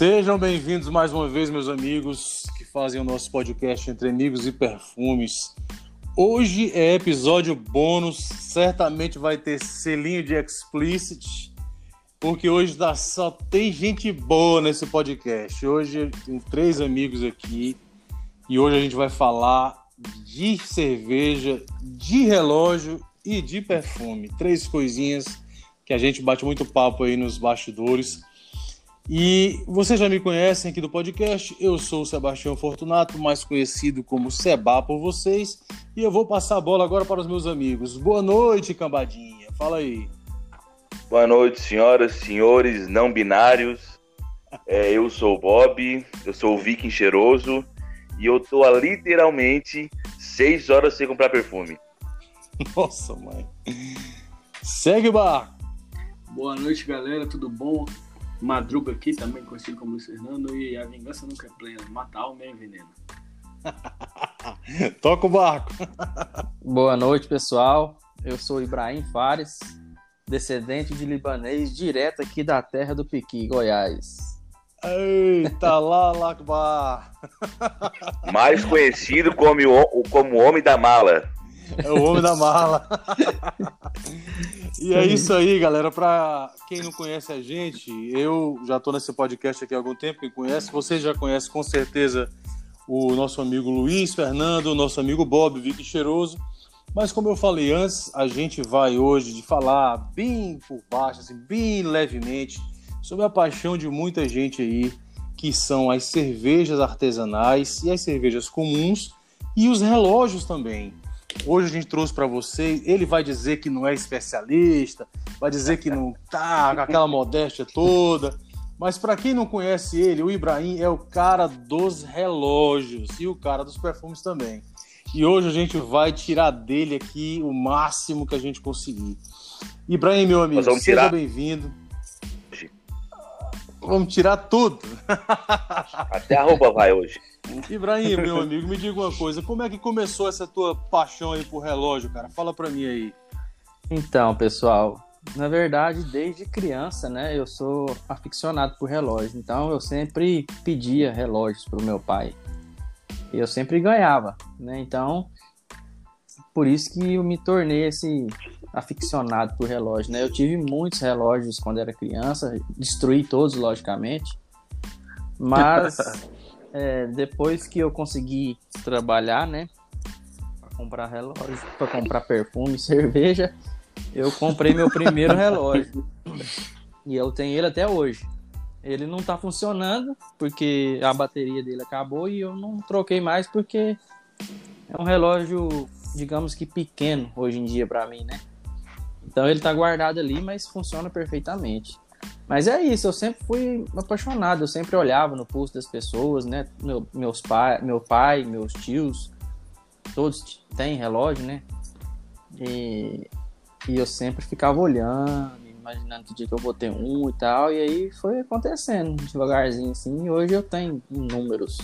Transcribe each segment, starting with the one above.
Sejam bem-vindos mais uma vez, meus amigos que fazem o nosso podcast Entre Amigos e Perfumes. Hoje é episódio bônus, certamente vai ter selinho de explicit, porque hoje só tem gente boa nesse podcast. Hoje tem três amigos aqui e hoje a gente vai falar de cerveja, de relógio e de perfume. Três coisinhas que a gente bate muito papo aí nos bastidores. E vocês já me conhecem aqui do podcast, eu sou o Sebastião Fortunato, mais conhecido como Seba por vocês, e eu vou passar a bola agora para os meus amigos. Boa noite, cambadinha. Fala aí. Boa noite, senhoras, senhores não binários. É, eu sou o Bob, eu sou o Viking cheiroso e eu tô há literalmente seis horas sem comprar perfume. Nossa, mãe. Segue o bar. Boa noite, galera, tudo bom? Madruga aqui, também conhecido como Luiz Fernando, e a vingança nunca é plena, matar alma é veneno. Toca o barco. Boa noite, pessoal. Eu sou Ibrahim Fares, descendente de libanês, direto aqui da terra do Piqui, Goiás. Eita, lá, Lakbar. Mais conhecido como o como homem da mala. É o homem da mala. e é isso aí, galera. Para quem não conhece a gente, eu já estou nesse podcast aqui há algum tempo. Quem conhece, você já conhece com certeza o nosso amigo Luiz Fernando, o nosso amigo Bob Vicky Cheiroso. Mas como eu falei antes, a gente vai hoje de falar bem por baixo, assim, bem levemente, sobre a paixão de muita gente aí, que são as cervejas artesanais e as cervejas comuns e os relógios também. Hoje a gente trouxe para você, ele vai dizer que não é especialista, vai dizer que não tá com aquela modéstia toda, mas para quem não conhece ele, o Ibrahim é o cara dos relógios e o cara dos perfumes também. E hoje a gente vai tirar dele aqui o máximo que a gente conseguir. Ibrahim, meu amigo, seja bem-vindo. Vamos tirar tudo. Até a roupa vai hoje. Ibrahim, meu amigo, me diga uma coisa. Como é que começou essa tua paixão aí por relógio, cara? Fala pra mim aí. Então, pessoal, na verdade, desde criança, né, eu sou aficionado por relógio. Então, eu sempre pedia relógios pro meu pai. E eu sempre ganhava, né? Então, por isso que eu me tornei esse aficionado por relógio, né? Eu tive muitos relógios quando era criança, destruí todos, logicamente. Mas é, depois que eu consegui trabalhar, né? Para comprar relógio, para comprar perfume, cerveja, eu comprei meu primeiro relógio. E eu tenho ele até hoje. Ele não tá funcionando porque a bateria dele acabou e eu não troquei mais porque é um relógio, digamos que pequeno hoje em dia para mim, né? Então ele tá guardado ali, mas funciona perfeitamente. Mas é isso, eu sempre fui apaixonado, eu sempre olhava no pulso das pessoas, né? Meu, meus pai, meu pai, meus tios, todos têm relógio, né? E, e eu sempre ficava olhando, imaginando que dia que eu vou ter um e tal, e aí foi acontecendo devagarzinho assim, e hoje eu tenho números.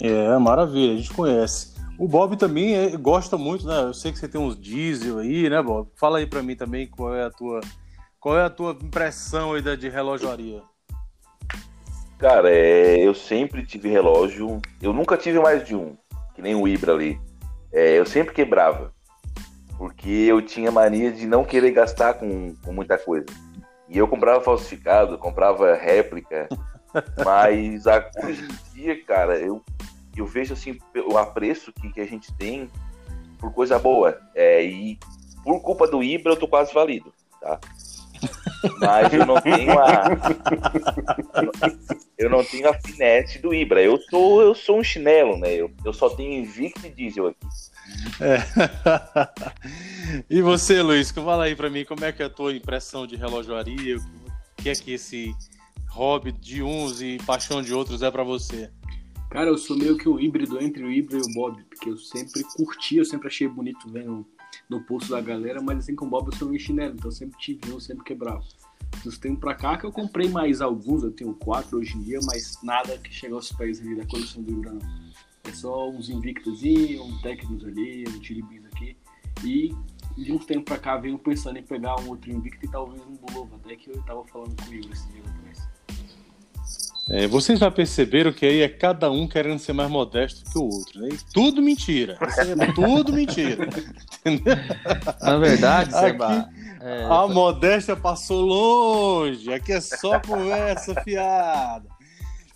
É, maravilha, a gente conhece. O Bob também é, gosta muito, né? Eu sei que você tem uns diesel aí, né, Bob? Fala aí pra mim também qual é a tua qual é a tua impressão aí de relojoaria? Cara, é, eu sempre tive relógio. Eu nunca tive mais de um, que nem o Ibra ali. É, eu sempre quebrava. Porque eu tinha mania de não querer gastar com, com muita coisa. E eu comprava falsificado, comprava réplica. mas a, hoje em dia, cara, eu, eu vejo assim o apreço que, que a gente tem por coisa boa. É, e por culpa do Ibra eu tô quase valido, tá? Mas eu não tenho a. eu não tenho a finesse do Ibra. Eu sou, eu sou um chinelo, né? Eu, eu só tenho Invicto e Diesel aqui. É. e você, Luiz, fala aí pra mim como é que é a tua impressão de relojoaria? O que é que esse hobby de uns e paixão de outros é para você? Cara, eu sou meio que um híbrido entre o Ibra e o Bob, porque eu sempre curti, eu sempre achei bonito vendo no pulso da galera, mas assim com o Bob eu sou meio chinelo, então eu sempre tive um, sempre quebrava. Dos tempos pra cá que eu comprei mais alguns, eu tenho quatro hoje em dia, mas nada que chega aos pés ali da coleção do Ibra, É só uns Invictus um Tecnos ali, um Tiribis aqui. E de uns tempos pra cá venho pensando em pegar um outro Invictus e talvez um Bulova, até que eu tava falando com o Igor esse dia atrás. É, vocês já perceberam que aí é cada um querendo ser mais modesto que o outro, né? E tudo mentira. É tudo mentira. Entendeu? Na verdade, Seba, é... a modéstia passou longe. Aqui é só conversa fiada.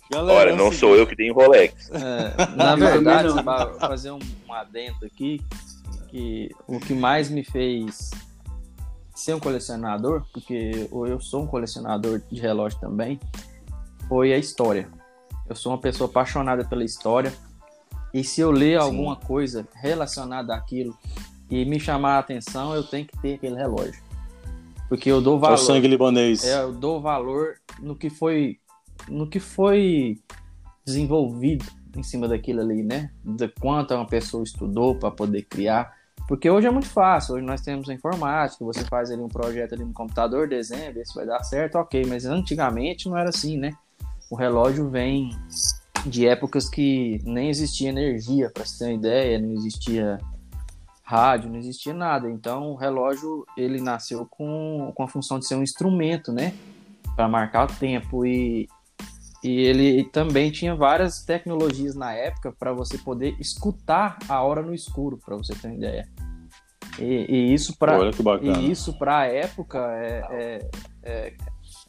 Galera, Olha, não sou eu que tenho Rolex. É, na verdade, Seba, vou fazer um, um adendo aqui. Que o que mais me fez ser um colecionador, porque eu sou um colecionador de relógio também, foi a história. Eu sou uma pessoa apaixonada pela história. E se eu ler Sim. alguma coisa relacionada àquilo e me chamar a atenção, eu tenho que ter aquele relógio. Porque eu dou valor. É o sangue libanês. É, eu dou valor no que foi no que foi desenvolvido em cima daquilo ali, né? De quanto uma pessoa estudou para poder criar. Porque hoje é muito fácil, hoje nós temos a informática, você faz ali um projeto ali no computador, desenha, vê se vai dar certo, ok, mas antigamente não era assim, né? O relógio vem de épocas que nem existia energia, para você ter uma ideia, não existia rádio, não existia nada. Então o relógio ele nasceu com, com a função de ser um instrumento, né, para marcar o tempo e e ele também tinha várias tecnologias na época para você poder escutar a hora no escuro, para você ter uma ideia. E, e isso para e isso para a época é, é, é,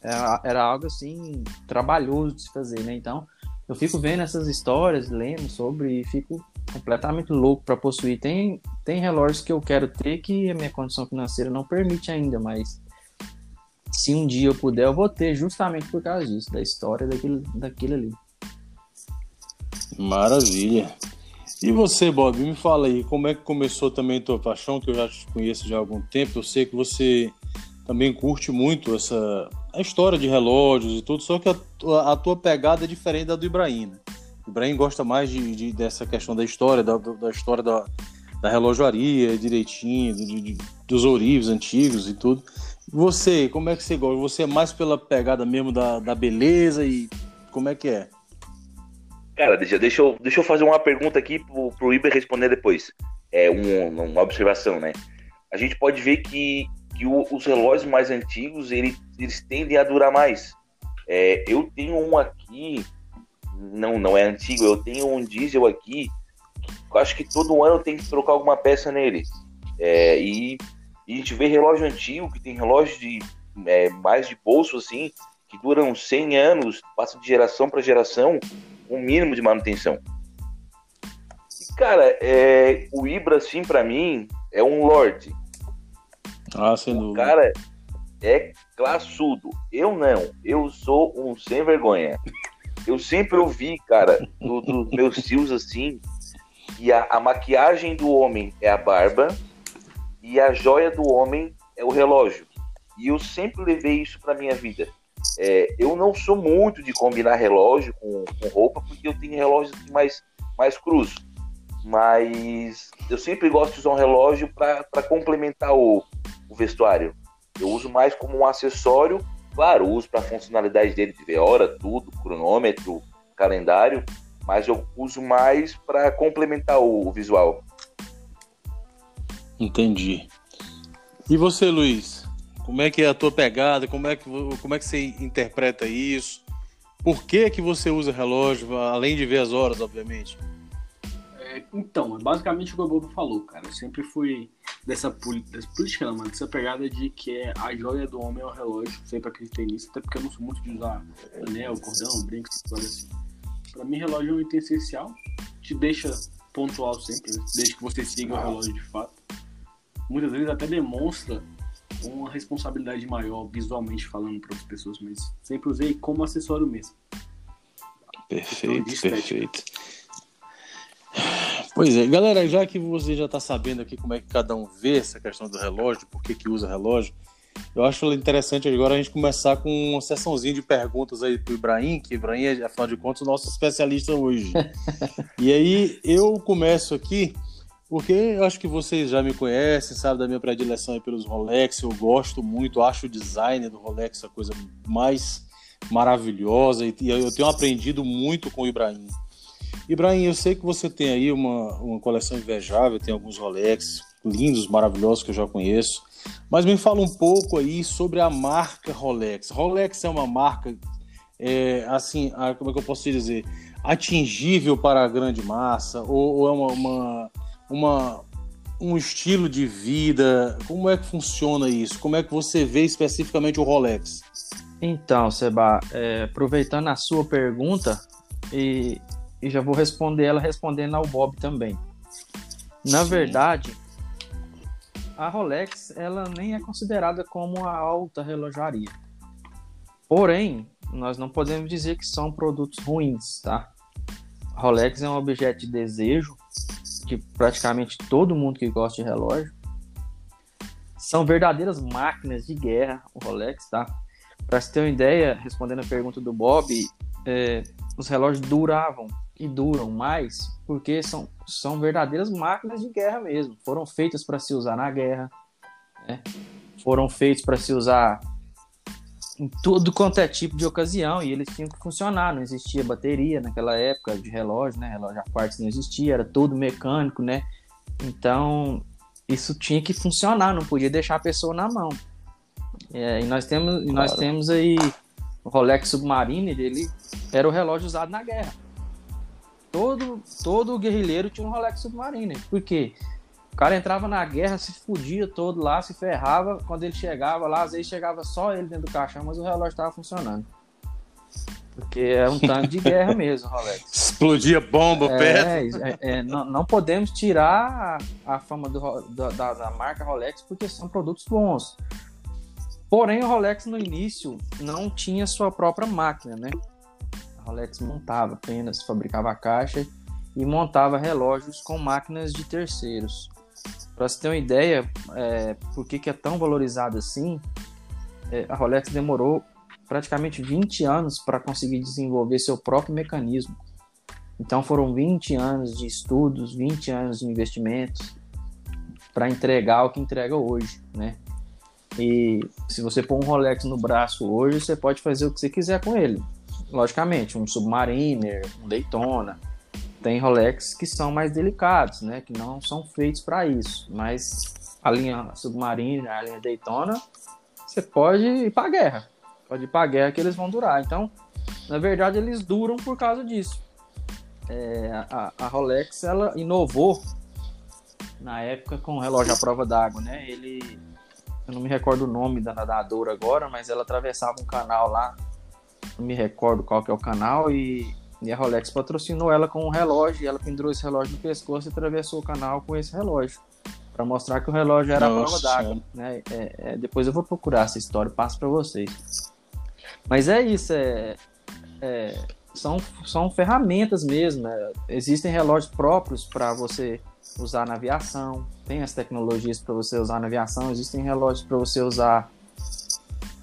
era, era algo assim trabalhoso de se fazer, né? Então, eu fico vendo essas histórias, lendo sobre e fico completamente louco para possuir. Tem, tem relógios que eu quero ter que a minha condição financeira não permite ainda, mas se um dia eu puder, eu vou ter justamente por causa disso, da história daquilo, daquilo ali. Maravilha. E você, Bob, me fala aí, como é que começou também a tua paixão, que eu já te conheço já há algum tempo, eu sei que você também curte muito essa a história de relógios e tudo, só que a, a tua pegada é diferente da do Ibrahim. Né? O Ibrahim gosta mais de, de, dessa questão da história, da, da história da, da relojoaria direitinho, de, de, dos ourives antigos e tudo. Você, como é que você gosta? Você é mais pela pegada mesmo da, da beleza e como é que é? Cara, deixa, eu, deixa eu fazer uma pergunta aqui pro, pro Iber responder depois. É um, uma observação, né? A gente pode ver que que o, os relógios mais antigos ele, eles tendem a durar mais. É, eu tenho um aqui, não, não é antigo, eu tenho um diesel aqui, eu acho que todo ano tem que trocar alguma peça nele. É, e, e, a gente vê relógio antigo, que tem relógio de é, mais de bolso assim, que duram 100 anos, passa de geração para geração, um mínimo de manutenção. E, cara, é, o Ibra, assim, para mim, é um Lorde. Ah, sem o dúvida. cara é classudo. Eu não. Eu sou um sem vergonha. Eu sempre ouvi, cara, dos do meus tios assim, que a, a maquiagem do homem é a barba e a joia do homem é o relógio. E eu sempre levei isso para minha vida. É, eu não sou muito de combinar relógio com, com roupa, porque eu tenho relógios mais, mais cruz. Mas eu sempre gosto de usar um relógio para complementar o, o vestuário. Eu uso mais como um acessório, claro, uso para a funcionalidade dele de ver hora, tudo, cronômetro, calendário, mas eu uso mais para complementar o, o visual. Entendi. E você, Luiz? Como é que é a tua pegada? Como é que, como é que você interpreta isso? Por que que você usa relógio, além de ver as horas, obviamente? É, então, é basicamente o que o Bobo falou, cara. Eu sempre fui dessa, dessa política, não, mano, dessa pegada de que é a joia do homem é o relógio. Sempre acreditei nisso, até porque eu não sou muito de usar anel, cordão, brinco, essas coisas assim. Pra mim, relógio é um item essencial, te deixa pontual sempre, né? desde que você siga o relógio de fato. Muitas vezes até demonstra uma responsabilidade maior visualmente falando para outras pessoas, mas sempre usei como acessório mesmo. Perfeito, perfeito. Pois é, galera, já que você já está sabendo aqui como é que cada um vê essa questão do relógio, por que, que usa relógio, eu acho interessante agora a gente começar com uma sessãozinha de perguntas aí pro Ibrahim, que Ibrahim é, afinal de contas, o nosso especialista hoje. e aí eu começo aqui, porque eu acho que vocês já me conhecem, sabe da minha predileção pelos Rolex, eu gosto muito, acho o design do Rolex a coisa mais maravilhosa e eu tenho aprendido muito com o Ibrahim. Ibrahim, eu sei que você tem aí uma, uma coleção invejável, tem alguns Rolex lindos, maravilhosos que eu já conheço. Mas me fala um pouco aí sobre a marca Rolex. Rolex é uma marca é, assim, a, como é que eu posso dizer, atingível para a grande massa ou, ou é uma, uma, uma, um estilo de vida? Como é que funciona isso? Como é que você vê especificamente o Rolex? Então, Seba, é, aproveitando a sua pergunta e, e já vou responder ela respondendo ao Bob também. Na Sim. verdade, a Rolex ela nem é considerada como a alta relojaria. Porém, nós não podemos dizer que são produtos ruins, tá? A Rolex é um objeto de desejo de praticamente todo mundo que gosta de relógio. São verdadeiras máquinas de guerra, o Rolex, tá? Para você ter uma ideia, respondendo a pergunta do Bob, é, os relógios duravam e duram mais porque são, são verdadeiras máquinas de guerra mesmo. Foram feitas para se usar na guerra, né? foram feitos para se usar em tudo quanto é tipo de ocasião e eles tinham que funcionar. Não existia bateria naquela época de relógio, né? Relógio a quartzo não existia, era todo mecânico, né? Então isso tinha que funcionar, não podia deixar a pessoa na mão. É, e nós temos, claro. nós temos aí o Rolex Submariner, ele era o relógio usado na guerra. Todo, todo guerrilheiro tinha um Rolex Submariner. Por quê? O cara entrava na guerra, se fudia todo lá, se ferrava. Quando ele chegava lá, às vezes chegava só ele dentro do caixão, mas o relógio estava funcionando. Porque é um tanque de guerra mesmo, Rolex. Explodia bomba é, perto. É, é, não, não, podemos tirar a, a fama do, da, da, marca Rolex porque são produtos bons. Porém, o Rolex no início não tinha sua própria máquina, né? Rolex montava apenas, fabricava a caixa e montava relógios com máquinas de terceiros. Para você ter uma ideia, é, por que, que é tão valorizado assim, é, a Rolex demorou praticamente 20 anos para conseguir desenvolver seu próprio mecanismo. Então foram 20 anos de estudos, 20 anos de investimentos para entregar o que entrega hoje, né? E se você pôr um Rolex no braço hoje, você pode fazer o que você quiser com ele logicamente, um Submariner, um Daytona. Tem Rolex que são mais delicados, né? Que não são feitos para isso. Mas a linha Submariner, a linha Daytona, você pode ir para guerra. Pode ir para guerra que eles vão durar. Então, na verdade, eles duram por causa disso. É, a, a, Rolex ela inovou na época com o relógio à prova d'água, né? Ele, eu não me recordo o nome da nadadora agora, mas ela atravessava um canal lá não me recordo qual que é o canal, e, e a Rolex patrocinou ela com um relógio, e ela pendurou esse relógio no pescoço e atravessou o canal com esse relógio, para mostrar que o relógio era Nossa. a prova d'água. Né? É, é, depois eu vou procurar essa história, passo para vocês. Mas é isso, é, é, são, são ferramentas mesmo. É, existem relógios próprios para você usar na aviação, tem as tecnologias para você usar na aviação, existem relógios para você usar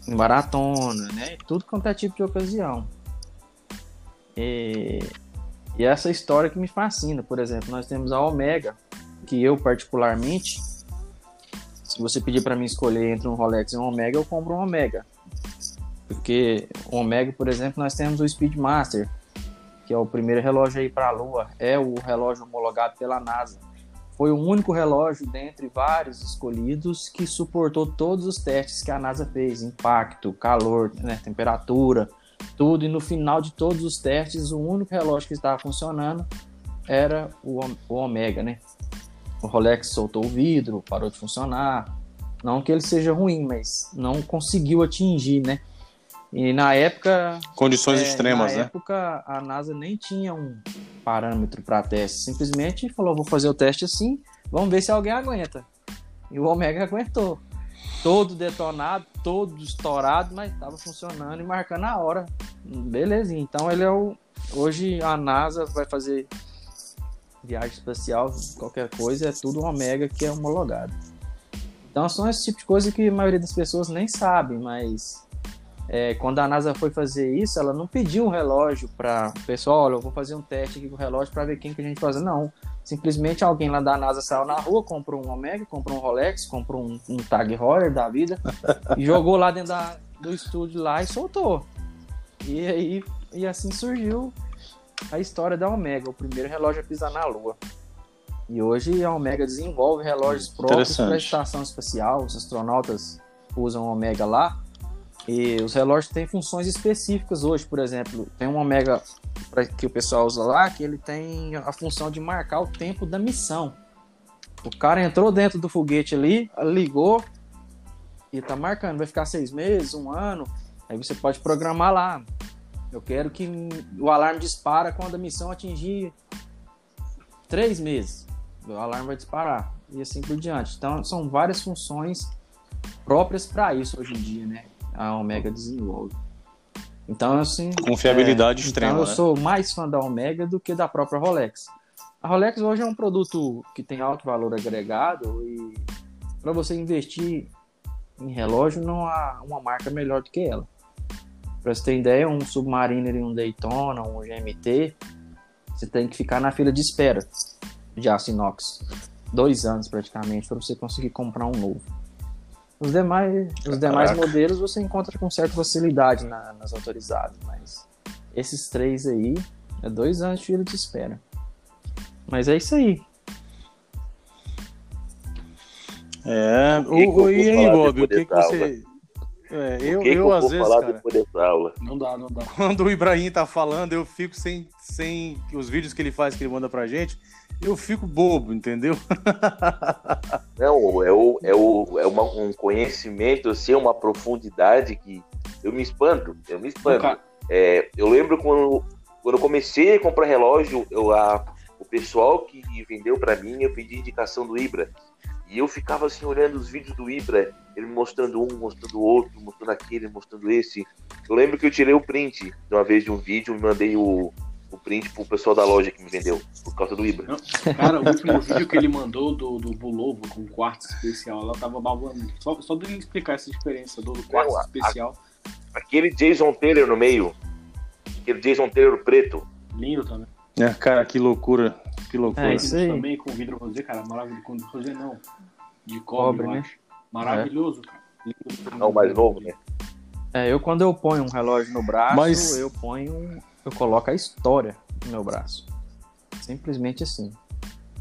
maratona, né? Tudo quanto é tipo de ocasião. E, e essa história que me fascina, por exemplo, nós temos a Omega, que eu particularmente, se você pedir para mim escolher entre um Rolex e um Omega, eu compro um Omega. Porque o Omega, por exemplo, nós temos o Speedmaster, que é o primeiro relógio aí para a Lua, é o relógio homologado pela NASA. Foi o único relógio dentre vários escolhidos que suportou todos os testes que a NASA fez: impacto, calor, né, temperatura, tudo. E no final de todos os testes, o único relógio que estava funcionando era o, o Omega, né? O Rolex soltou o vidro, parou de funcionar. Não que ele seja ruim, mas não conseguiu atingir, né? E na época. Condições é, extremas, na né? Na época, a NASA nem tinha um parâmetro para teste. Simplesmente falou: vou fazer o teste assim, vamos ver se alguém aguenta. E o Omega aguentou. Todo detonado, todo estourado, mas estava funcionando e marcando a hora. Belezinha. Então ele é o. Hoje a NASA vai fazer viagem espacial, qualquer coisa, é tudo Omega que é homologado. Então são esse tipo de coisa que a maioria das pessoas nem sabe, mas é, quando a NASA foi fazer isso, ela não pediu um relógio para o pessoal, olha, eu vou fazer um teste aqui com o relógio para ver quem que a gente faz. Não, simplesmente alguém lá da NASA saiu na rua, comprou um Omega, comprou um Rolex, comprou um, um Tag Heuer da vida e jogou lá dentro da, do estúdio lá e soltou. E aí e assim surgiu a história da Omega, o primeiro relógio a pisar na Lua. E hoje a Omega desenvolve relógios próprios para a estação espacial, os astronautas usam o Omega lá E os relógios têm funções específicas hoje, por exemplo, tem um Omega que o pessoal usa lá, que ele tem a função de marcar o tempo da missão. O cara entrou dentro do foguete ali, ligou e tá marcando, vai ficar seis meses, um ano. Aí você pode programar lá. Eu quero que o alarme dispara quando a missão atingir três meses. O alarme vai disparar e assim por diante. Então são várias funções próprias para isso hoje em dia, né? A Omega desenvolve. Então, assim. Confiabilidade é, extrema. Então, eu né? sou mais fã da Omega do que da própria Rolex. A Rolex hoje é um produto que tem alto valor agregado e para você investir em relógio não há uma marca melhor do que ela. Para você ter ideia, um Submariner e um Daytona, um GMT, você tem que ficar na fila de espera de aço inox. Dois anos praticamente para você conseguir comprar um novo. Os demais, os demais modelos você encontra com certa facilidade na, nas autorizadas, mas esses três aí é dois anos de fila de espera. Mas é isso aí. É, O e aí, Bob, o que, que você. É, eu, o que, que eu, eu às vezes, cara? Não dá, não dá. quando o Ibrahim tá falando, eu fico sem, sem os vídeos que ele faz, que ele manda pra gente, eu fico bobo, entendeu? Não, é, o, é, o, é uma, um conhecimento, assim, uma profundidade que eu me espanto, eu me espanto. É, eu lembro quando, quando eu comecei a comprar relógio, eu, a, o pessoal que vendeu para mim, eu pedi indicação do Ibra. E eu ficava assim olhando os vídeos do Ibra, ele mostrando um, mostrando outro, mostrando aquele, mostrando esse. Eu lembro que eu tirei o print de uma vez de um vídeo mandei o, o print pro pessoal da loja que me vendeu, por causa do Ibra. Cara, o último vídeo que ele mandou do, do Bulovo com quartzo especial, ela tava babando. Só, só dele explicar essa diferença do, quartzo Não, a- especial. Aquele Jason Taylor no meio, aquele Jason Taylor preto, Lindo também. É, cara, que loucura. Que loucura. É isso aí. também com vidro rosé, cara. Maravilhoso. Com rosé não. De cobre, Cobre, né? Maravilhoso, cara. Lindo. é o mais novo, né? É, eu quando eu ponho um relógio no braço, Mas- eu ponho. Eu coloco a história no meu braço. Simplesmente assim.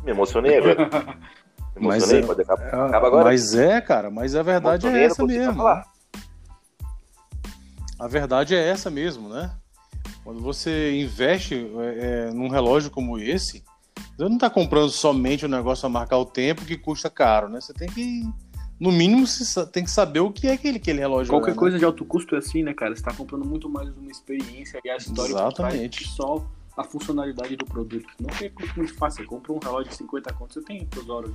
Me emocionei agora. Me Mas emocionei, é- pode acabar. É, Acaba agora. Mas é, cara, mas a verdade é essa mesmo. falar. né? A verdade é essa mesmo, né? Quando você investe é, é, num relógio como esse, você não está comprando somente um negócio a marcar o tempo que custa caro, né? Você tem que, no mínimo, você tem que saber o que é aquele, aquele relógio. Qualquer né? coisa de alto custo é assim, né, cara? Você tá comprando muito mais uma experiência e a história Exatamente. só a funcionalidade do produto. Não é muito fácil. Você compra um relógio de 50 contos, você tem todas horas.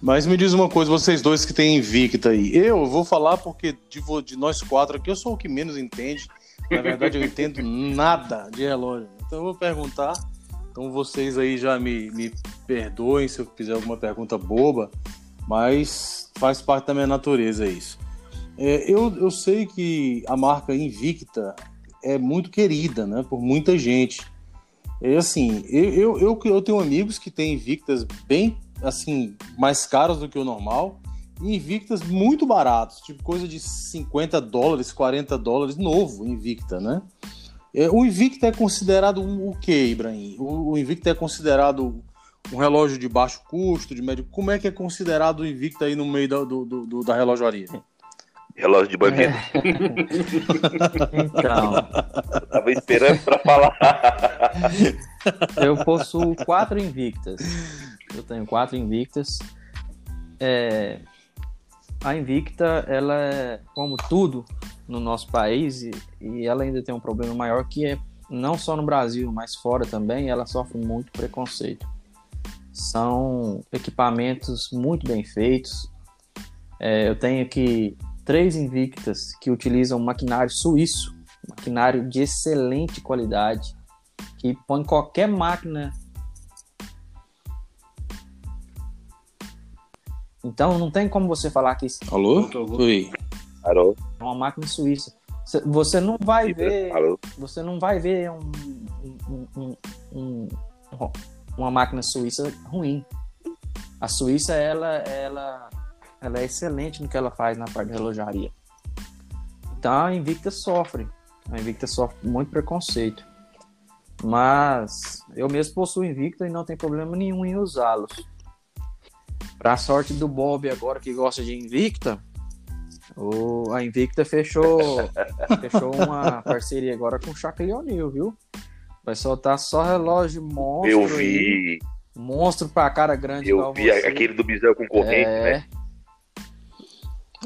Mas me diz uma coisa, vocês dois que têm Invicta aí. Eu vou falar porque de, de nós quatro aqui, eu sou o que menos entende. Na verdade, eu entendo nada de relógio. Então eu vou perguntar. Então vocês aí já me, me perdoem se eu fizer alguma pergunta boba, mas faz parte da minha natureza isso. É, eu, eu sei que a marca Invicta é muito querida, né, por muita gente. É assim, eu, eu, eu, tenho amigos que têm Invictas bem assim, mais caros do que o normal, e Invictas muito baratos, tipo coisa de 50 dólares, 40 dólares, novo Invicta, né? É, o Invicta é considerado um, o que, Ibrahim? O, o Invicta é considerado um relógio de baixo custo, de médio. Como é que é considerado o Invicta aí no meio da, do, do- do- da relojoaria? Relógio de bandido. Então, Eu tava esperando pra falar. eu possuo quatro invictas. Eu tenho quatro invictas. É, a Invicta, ela é como tudo no nosso país e, e ela ainda tem um problema maior que é não só no Brasil, mas fora também, ela sofre muito preconceito. São equipamentos muito bem feitos. É, eu tenho aqui três Invictas que utilizam maquinário suíço, maquinário de excelente qualidade, que põe qualquer máquina. Então não tem como você falar que isso Alô? Oi. Parou. é uma máquina suíça. Cê- Você não vai ver, Parou. você não vai ver um- um- um- uma máquina suíça ruim. A Suíça ela, ela, ela é excelente no que ela faz na parte de relojaria. Então a Invicta sofre. A Invicta sofre muito preconceito. Mas eu mesmo possuo Invicta e não tem problema nenhum em usá-los. Para sorte do Bob agora que gosta de Invicta, O, a Invicta fechou, fechou uma parceria agora com o Shaquille O'Neal, viu? Vai soltar só relógio monstro. Eu aí. vi, Monstro pra cara grande eu igual vi você. aquele do bisel com corrente, é, né?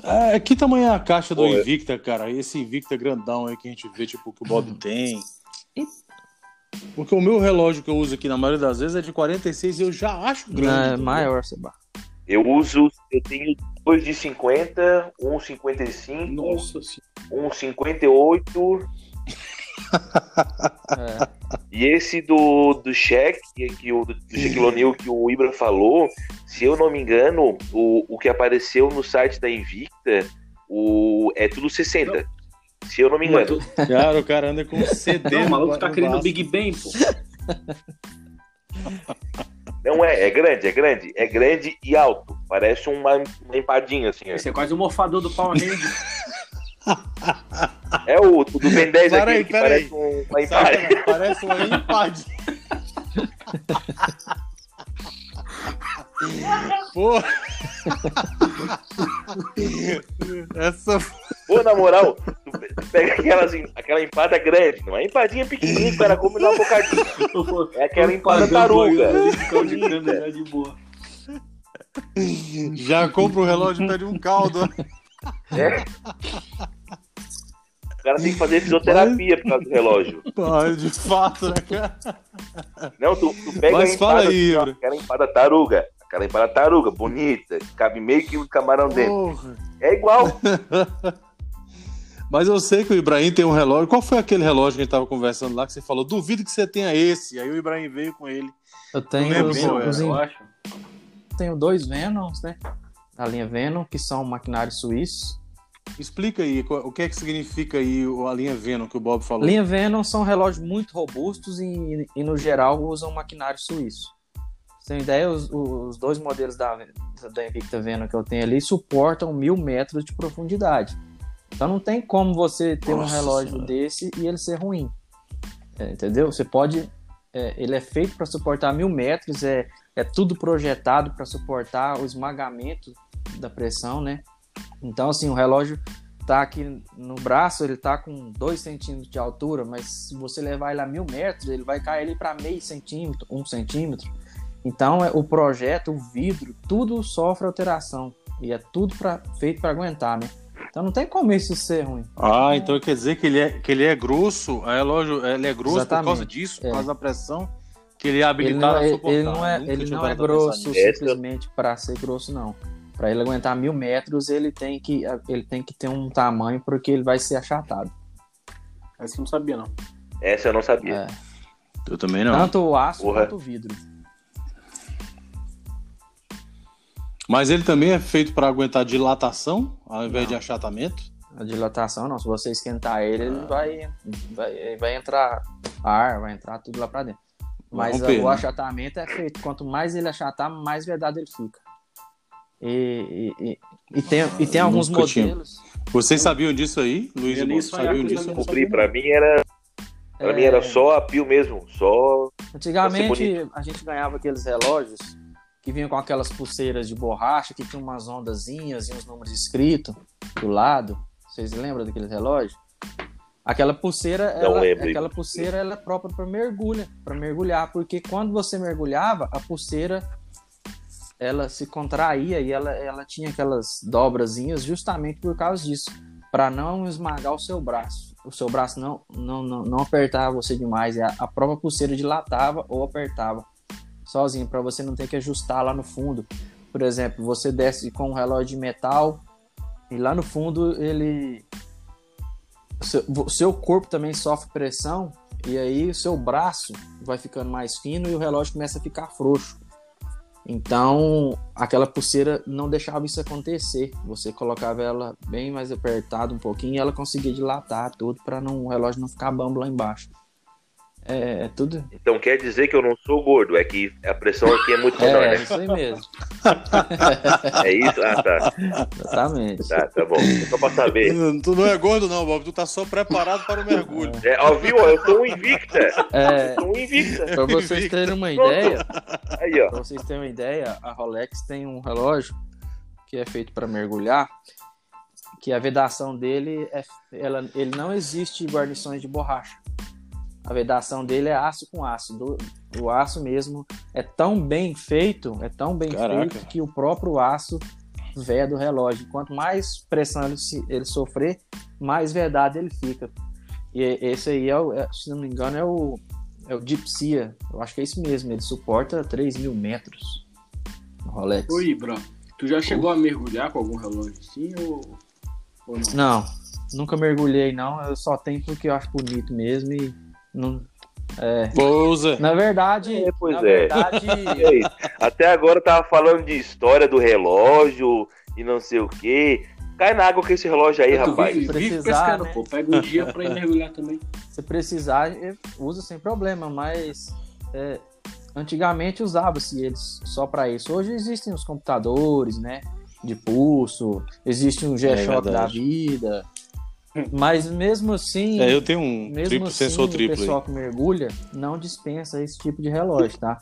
É, que tamanho é a caixa do Pô, é- Invicta, cara? Esse Invicta grandão aí que a gente vê, tipo, que o Bob tem. Porque o meu relógio que eu uso aqui na maioria das vezes é de 46 e eu já acho grande. é maior, Seba. Eu uso, eu tenho dois de 50, um 55, Nossa senhora. um 58 É. e esse do, do cheque, que o do, Shaquille O'Neal que o Ibra falou, se eu não me engano, o, o que apareceu no site da Invicta, o, é tudo 60. Se eu não me engano. tu- Cara, o cara anda com CD. Não, o maluco tá querendo o. Big Bang, pô. Não é, é grande, é grande, é grande e alto. Parece uma, uma empadinha assim. Esse é quase o morfador do Power Ranger. É o, do Ben 10 Pera aquele aí, que parece um, uma empadinha. Sabe, Parece uma empadinha. Pô. Essa Pô, na moral, tu pe- tu pega aquelas, aquela empada grande, não é empadinha pequenininha que o cara come numa bocadinha. É aquela empada taruga. câmera já compra o relógio e pede um caldo. É. O cara tem que fazer fisioterapia por causa do relógio. Pô, de fato, né, cara? Não, tu, tu pega Mas a fala empada, aí, assim, aquela empada taruga. Aquela empada taruga, bonita, cabe meio quilo de camarão dentro. Porra. É igual. Mas eu sei que o Ibrahim tem um relógio. Qual foi aquele relógio que a gente tava conversando lá que você falou? Duvido que você tenha esse. Aí o Ibrahim veio com ele. Eu tenho, os, os- Eu acho. tenho dois Venoms, né? Da linha Venom, que são maquinários suíços. Explica aí o que é que significa aí a linha Venom que o Bob falou. Linha Venom são relógios muito robustos e, e, no geral, usam maquinário suíço. Você tem ideia, os, os dois modelos da, da Invicta Venom que eu tenho ali suportam mil metros de profundidade. Então não tem como você ter um Nossa relógio Senhora. desse e ele ser ruim. É, entendeu? Você pode. é, ele é feito para suportar mil metros, é, é tudo projetado para suportar o esmagamento da pressão, né? Então, assim, o relógio tá aqui no braço, ele tá com 2 centímetros de altura, mas se você levar ele a mil metros, ele vai cair ali para meio centímetro, um centímetro. Então, é, o projeto, o vidro, tudo sofre alteração. E é tudo pra, feito para aguentar, né? Então não tem como isso ser ruim. Ah, então quer dizer que ele é, que ele é grosso, a relógio, ele é grosso por Exatamente. causa disso, por É. causa da pressão, que ele é Ele habilitado não é, a suportar. ele não é, Nunca ele não é grosso simplesmente para ser grosso, não. Para ele aguentar mil metros, ele tem que, ele tem que ter um tamanho porque ele vai ser achatado. Essa eu não sabia, não. Essa eu não sabia. É. Eu também não. Tanto o aço Porra. quanto o vidro. Mas ele também é feito para aguentar dilatação, ao invés Não. de achatamento. A dilatação, não. Se você esquentar ele, Ah. ele vai, vai, vai entrar ar, vai entrar tudo lá para dentro. Mas romper, o né? achatamento é feito. Quanto mais ele achatar, mais verdade ele fica. E, e, e, e tem, e tem alguns Nunca tinha. modelos. Vocês sabiam disso aí, Luiz e aí, Sabiam eu disso? não Descobri, pra mim era. Pra mim era É, só a pio mesmo. Só. Antigamente a gente ganhava aqueles relógios que vinham com aquelas pulseiras de borracha que tinham umas ondazinhas e uns números escritos do lado. Vocês lembram daqueles relógios? Aquela pulseira, ela, aquela pulseira ela é própria para mergulha, para mergulhar, porque quando você mergulhava, a pulseira ela se contraía e ela, ela tinha aquelas dobrazinhas justamente por causa disso, para não esmagar o seu braço. O seu braço não não, não, não apertava você demais, a, a própria pulseira dilatava ou apertava sozinho, para você não ter que ajustar lá no fundo. Por exemplo, você desce com um relógio de metal e lá no fundo ele o seu, seu corpo também sofre pressão e aí o seu braço vai ficando mais fino e o relógio começa a ficar frouxo. Então, aquela pulseira não deixava isso acontecer. Você colocava ela bem mais apertada um pouquinho e ela conseguia dilatar tudo para o relógio não ficar bambo lá embaixo. É, é tudo. Então quer dizer que eu não sou gordo, é que a pressão aqui é muito menor, É, né? isso aí mesmo. É isso? Ah, tá. Exatamente. Tá, tá bom. Só pra saber. Tu não é gordo não, Bob. Tu tá só preparado para o mergulho. É, ó, viu? Eu sou um invicta. É, Eu sou um invicta. para vocês terem uma ideia, Aí, ó. Pra vocês terem uma ideia, a Rolex tem um relógio que é feito para mergulhar que a vedação dele é, ela, ele não existe guarnições de borracha. A vedação dele é aço com aço. Do, o aço mesmo é tão bem feito, é tão bem Caraca. feito que o próprio aço veda o relógio. Quanto mais pressão ele, ele sofrer, mais vedado ele fica. E esse aí, é, o- é- se não me engano, é o, é o Gypsia. Eu acho que é isso mesmo. Ele suporta 3 mil metros no Rolex. Ô, Ibra, tu já chegou a mergulhar com algum relógio assim ou, ou não? Não, nunca mergulhei, não. Eu só tenho porque eu acho bonito mesmo e não. É. Pousa. Na verdade, É, pois na é. verdade, aí? Até agora eu tava falando de história do relógio e não sei o quê. Cai na água com esse relógio aí, Tu rapaz. vive, vive Precisar, pescando, né? pô. Pega um dia pra ir mergulhar também. se precisar, uso sem problema, mas é, antigamente usava-se eles só para isso. Hoje existem os computadores, né? De pulso, existe um G-Shock da verdade. vida. Mas mesmo assim, É, eu tenho um mesmo triplo assim, sensor o triplo pessoal aí. que mergulha não dispensa esse tipo de relógio, tá?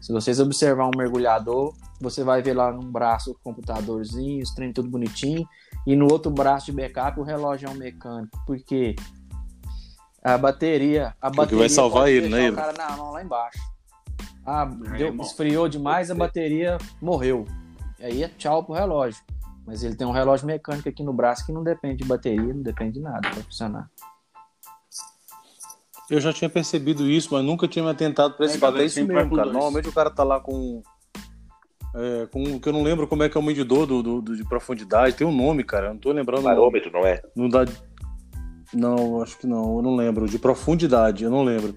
Se vocês observar um mergulhador, você vai ver lá num braço o computadorzinho, os trem tudo bonitinho, e no outro braço de backup o relógio é um mecânico, porque a bateria, a Porque bateria vai salvar pode ele, né, o cara na mão lá embaixo. Ah, deu- esfriou demais, a bateria morreu. E aí é tchau pro relógio. Mas ele tem um relógio mecânico aqui no braço que não depende de bateria, não depende de nada para funcionar. Eu já tinha percebido isso, mas nunca tinha me atentado pra esse É, fato. É isso mesmo, cara. Normalmente o cara tá lá com. É, com que eu não lembro como é que é o medidor do, do- do- de profundidade. Tem um nome, cara. Eu não tô lembrando. o nome. Parômetro, não é? Não dá. Não, acho que não, eu não lembro. De profundidade, eu não lembro.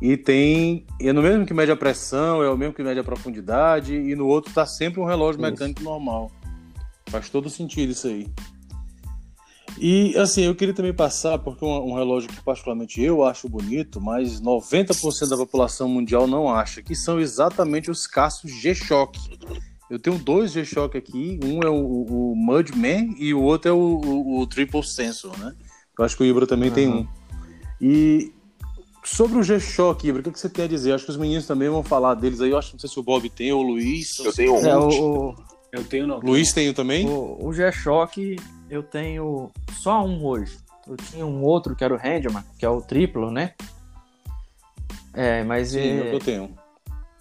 E tem. É no mesmo que mede a pressão, é o mesmo que mede a profundidade, e no outro tá sempre um relógio Isso. mecânico normal. Faz todo sentido isso aí. E assim, eu queria também passar, porque um, um relógio que particularmente eu acho bonito, mas 90% da população mundial não acha, que são exatamente os Cascos G-Shock. Eu tenho dois G-Shock aqui, um é o, o Mudman e o outro é o, o- o Triple Sensor, né? Eu acho que o Ibra também tem Aham. um. E sobre o G-Shock, Ibra, o que, que você tem a dizer? Eu acho que os meninos também vão falar deles aí. Eu acho que não sei se o Bob tem ou o Luiz. Eu tenho um. É, o, o, Eu tenho não. Luiz tem também? o, o G-Shock eu tenho só um hoje. Eu tinha um outro que era o Handman, que é o triplo, né? É, mas Sim, é o que é, eu tenho.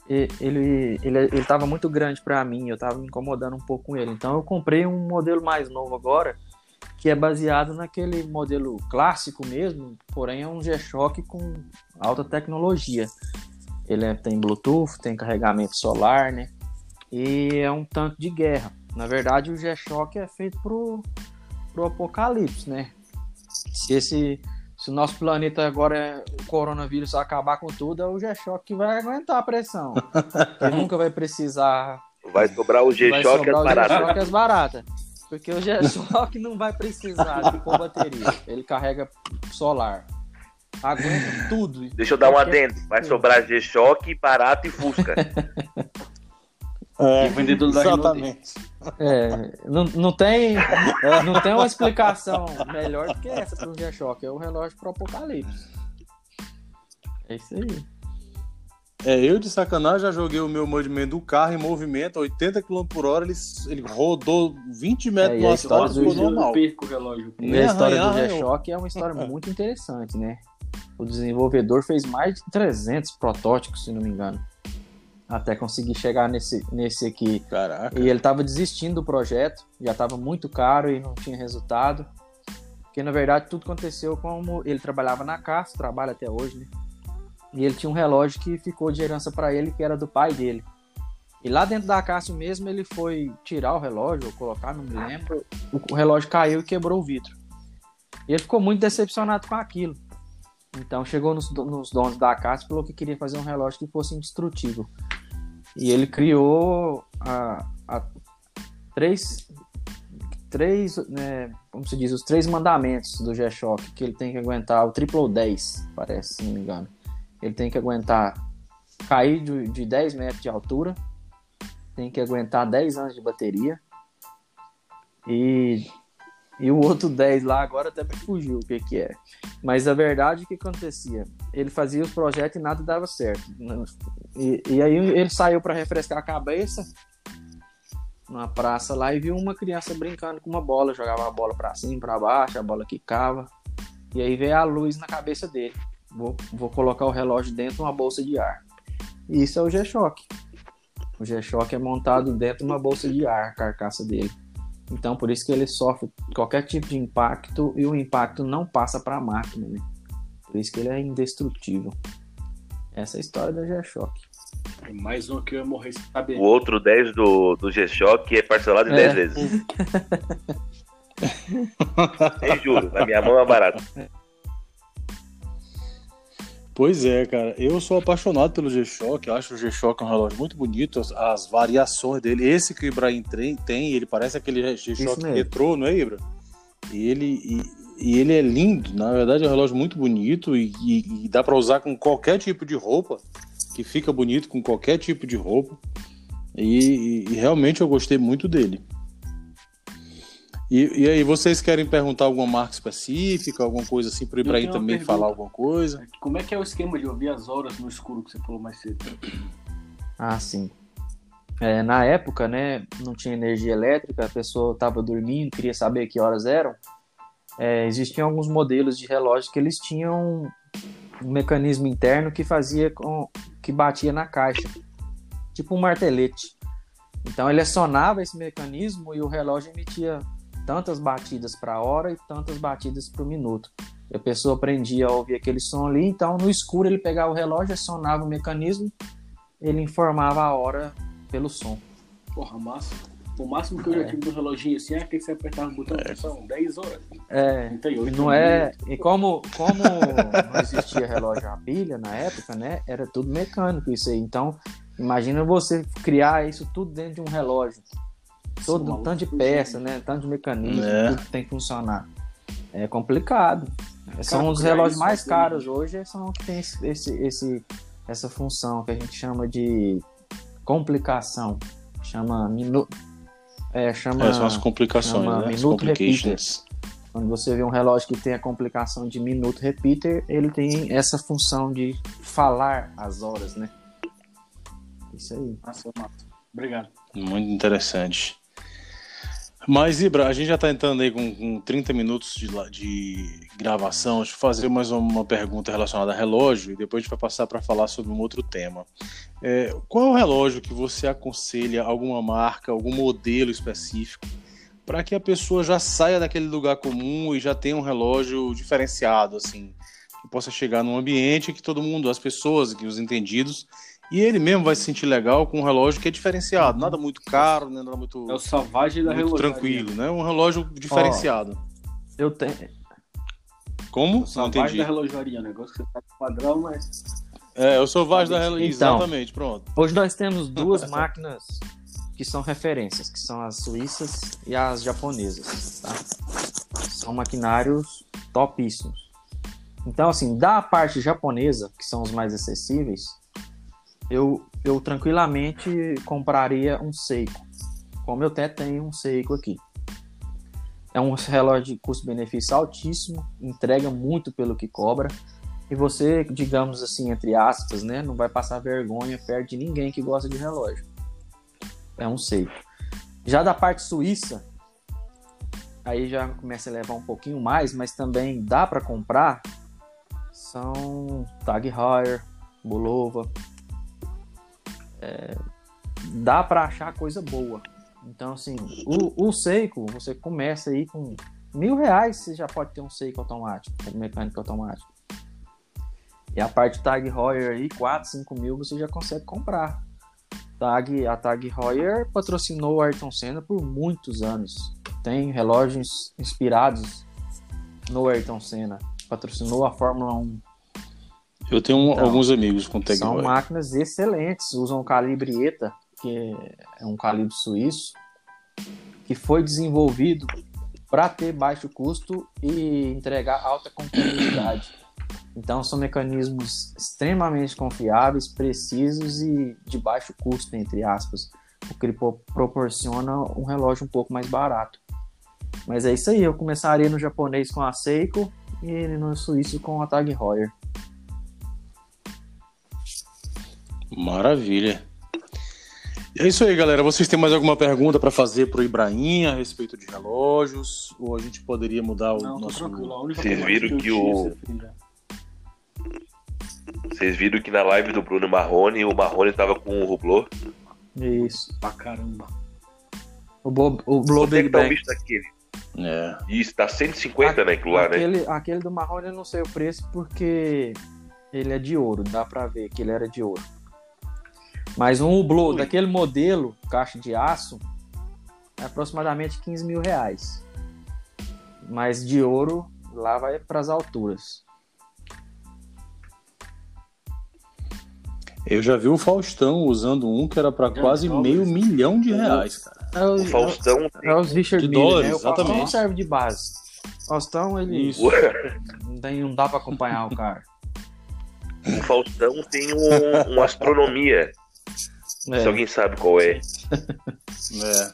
e- ele, ele, ele tava muito grande pra mim, eu tava me incomodando um pouco com ele. Então eu comprei um modelo mais novo agora, que é baseado naquele modelo clássico mesmo, porém é um G-Shock com alta tecnologia. Ele é- tem Bluetooth, tem carregamento solar, né? E é um tanque de guerra. Na verdade, o G-Shock é feito pro, pro apocalipse, né? Se esse se o nosso planeta agora é o coronavírus acabar com tudo, é o G-Shock que vai aguentar a pressão. Ele nunca vai precisar Vai sobrar o G-Shock as o baratas. As baratas. Porque o G-Shock não vai precisar de pôr bateria. Ele carrega solar. Aguenta tudo. Deixa eu dar um adendo. Vai sobrar G-Shock, barato e Fusca. É, vendedor da Exatamente. É, não, não, tem, não tem uma explicação melhor do que essa para o G-Shock. É o relógio pro apocalipse. É isso aí. É, eu de sacanagem já joguei o meu movimento do carro em movimento, 80 km por hora, ele, ele rodou 20 metros É, e no asfalto e do ficou eu normal. perco o relógio. E a história do G-Shock é uma história muito interessante, né? O desenvolvedor fez mais de 300 protótipos, se não me engano. Até conseguir chegar nesse, nesse aqui. Caraca. E ele estava desistindo do projeto, já estava muito caro e não tinha resultado. Porque na verdade tudo aconteceu como ele trabalhava na Cássio, trabalha até hoje, né? E ele tinha um relógio que ficou de herança para ele, que era do pai dele. E lá dentro da Cássio mesmo ele foi tirar o relógio, ou colocar, não me lembro. O, o relógio caiu e quebrou o vidro. E ele ficou muito decepcionado com aquilo. Então chegou nos, nos donos da Cássio e falou que queria fazer um relógio que fosse indestrutível. E ele criou a, a três, três né, como se diz, os três mandamentos do G-Shock, que ele tem que aguentar o triple 10, parece, se não me engano. Ele tem que aguentar cair de, de 10 metros de altura, tem que aguentar 10 anos de bateria, e, e o outro 10 lá agora até me fugiu o que que é. Mas a verdade, o que acontecia? Ele fazia os projetos e nada dava certo. E, e aí ele saiu para refrescar a cabeça, numa praça lá e vi uma criança brincando com uma bola, jogava a bola para cima, para baixo, a bola quicava. E aí veio a luz na cabeça dele. Vou, vou colocar o relógio dentro de uma bolsa de ar. E isso é o G-Shock. O G-Shock é montado dentro de uma bolsa de ar, a carcaça dele. Então, por isso que ele sofre qualquer tipo de impacto e o impacto não passa para a máquina, né? Por isso que ele é indestrutível. Essa é a história do G-Shock. Mais um que eu ia morrer sem saber. O outro 10 do, do G-Shock é parcelado em É. 10 vezes. Sem juros, na minha mão é barato. Pois é, cara. Eu sou apaixonado pelo G-Shock. Acho o G-Shock um relógio muito bonito. As, as variações dele. Esse que o Ibrahim tem, tem, ele parece aquele G-Shock retrô, não é, Ibra? E ele, e, e ele é lindo. Na verdade, é um relógio muito bonito e, e- e dá pra usar com qualquer tipo de roupa. Que fica bonito com qualquer tipo de roupa. E- e realmente eu gostei muito dele. E, e aí, vocês querem perguntar alguma marca específica, alguma coisa assim, para o Ibrahim também pergunta. falar alguma coisa? Como é que é o esquema de ouvir as horas no escuro que você falou mais cedo? Ah, sim. É, na época, né, não tinha energia elétrica, a pessoa estava dormindo, queria saber que horas eram. É, existiam alguns modelos de relógio que eles tinham um mecanismo interno que fazia com que batia na caixa, tipo um martelete. Então ele acionava esse mecanismo e o relógio emitia tantas batidas para hora e tantas batidas por minuto. E a pessoa aprendia a ouvir aquele som ali, então no escuro ele pegava o relógio, acionava o mecanismo ele informava a hora pelo som. Porra, massa. O máximo que eu já É. tive no reloginho assim é aquele que você apertava o botão, são 10 horas. É, 38 não é. E como, como não existia relógio a pilha na época, né? Era tudo mecânico isso aí. Então, imagina você criar isso tudo dentro de um relógio. Todo um tanto de peça, né? Tanto de mecanismo, É. tudo tem que funcionar. É complicado. São os relógios mais assim, caros hoje, são os que tem esse, esse, esse- essa função que a gente chama de complicação. Chama minu... é, chama É, são as complicações, chama né? Minuto complications. quando você vê um relógio que tem a complicação de minuto repeater, ele tem essa função de falar as horas, né? Isso aí. Massa. Obrigado. Muito interessante. Mas, Ibra, a gente já está entrando aí com, com 30 minutos de, de gravação. Deixa eu fazer mais uma pergunta relacionada a relógio e depois a gente vai passar para falar sobre um outro tema. É, qual é o relógio que você aconselha, alguma marca, algum modelo específico, para que a pessoa já saia daquele lugar comum e já tenha um relógio diferenciado, assim, que possa chegar num ambiente que todo mundo, as pessoas, que os entendidos, e ele mesmo vai se sentir legal com um relógio que é diferenciado, nada muito caro, né, nada muito, É o Savage da relojaria. tranquilo, né? Um relógio diferenciado. Eu tenho. Como? O Não entendi. da relojaria, um negócio que você tá com padrão, mas É, eu sou Vaz da relógio. Então. Exatamente, pronto. Hoje nós temos duas máquinas que são referências, que são as suíças e as japonesas. tá? São maquinários topíssimos. Então, assim, da parte japonesa, que são os mais acessíveis, eu, eu tranquilamente compraria um Seiko. Como eu até tenho um Seiko aqui. É um relógio de custo-benefício altíssimo, entrega muito pelo que cobra. E você, digamos assim, entre aspas, né, não vai passar vergonha perto de ninguém que gosta de relógio. É um Seiko. Já da parte suíça, aí já começa a levar um pouquinho mais, mas também dá para comprar. São Tag Heuer, Bulova. É, dá para achar coisa boa. Então, assim, o, o Seiko, você começa aí com mil reais, você já pode ter um Seiko automático, um mecânico automático. E a parte Tag Heuer aí, 4, 5 mil, você já consegue comprar. Tag, a Tag Heuer patrocinou o Ayrton Senna por muitos anos. Tem relógios inspirados no Ayrton Senna. Patrocinou a Fórmula 1. Eu tenho um- Então, alguns amigos com Tag São Heuer. máquinas excelentes. Usam o calibre ETA, que é um calibre suíço, que foi desenvolvido para ter baixo custo e entregar alta confiabilidade. Então são mecanismos extremamente confiáveis, precisos e de baixo custo, entre aspas, o que ele pro- proporciona um relógio um pouco mais barato. Mas é isso aí, eu começaria no japonês com a Seiko e no suíço com a Tag Heuer. Maravilha. É isso aí, galera. Vocês têm mais alguma pergunta para fazer pro Ibrahim a respeito de relógios? Ou a gente poderia mudar o Não, tô nosso. tranquilo. A única Vocês viram que tinha, o-. Vocês viram que na live do Bruno Marrone, o Marrone tava com o Rublô. Isso. Pra caramba. O, Bob, o Blow é Big que tá o Bang. bicho daquele? É. Isso, tá 150, né, aquilo lá, né? aquele, aquele do Marrone eu não sei o preço porque ele é de ouro, dá pra ver que ele era de ouro. Mas um Hublot Ui. daquele modelo, caixa de aço, é aproximadamente 15 mil reais. Mas de ouro, lá vai pras alturas. Eu já vi o Faustão usando um que era para quase meio milhão de reais, cara. É o, O Faustão é os Richard De Mille, dólares, né? O Faustão exatamente. não serve de base. O Faustão, ele Isso. não, tem, não dá pra acompanhar o cara. O Faustão tem um, uma astronomia. É. Se alguém sabe qual é. É.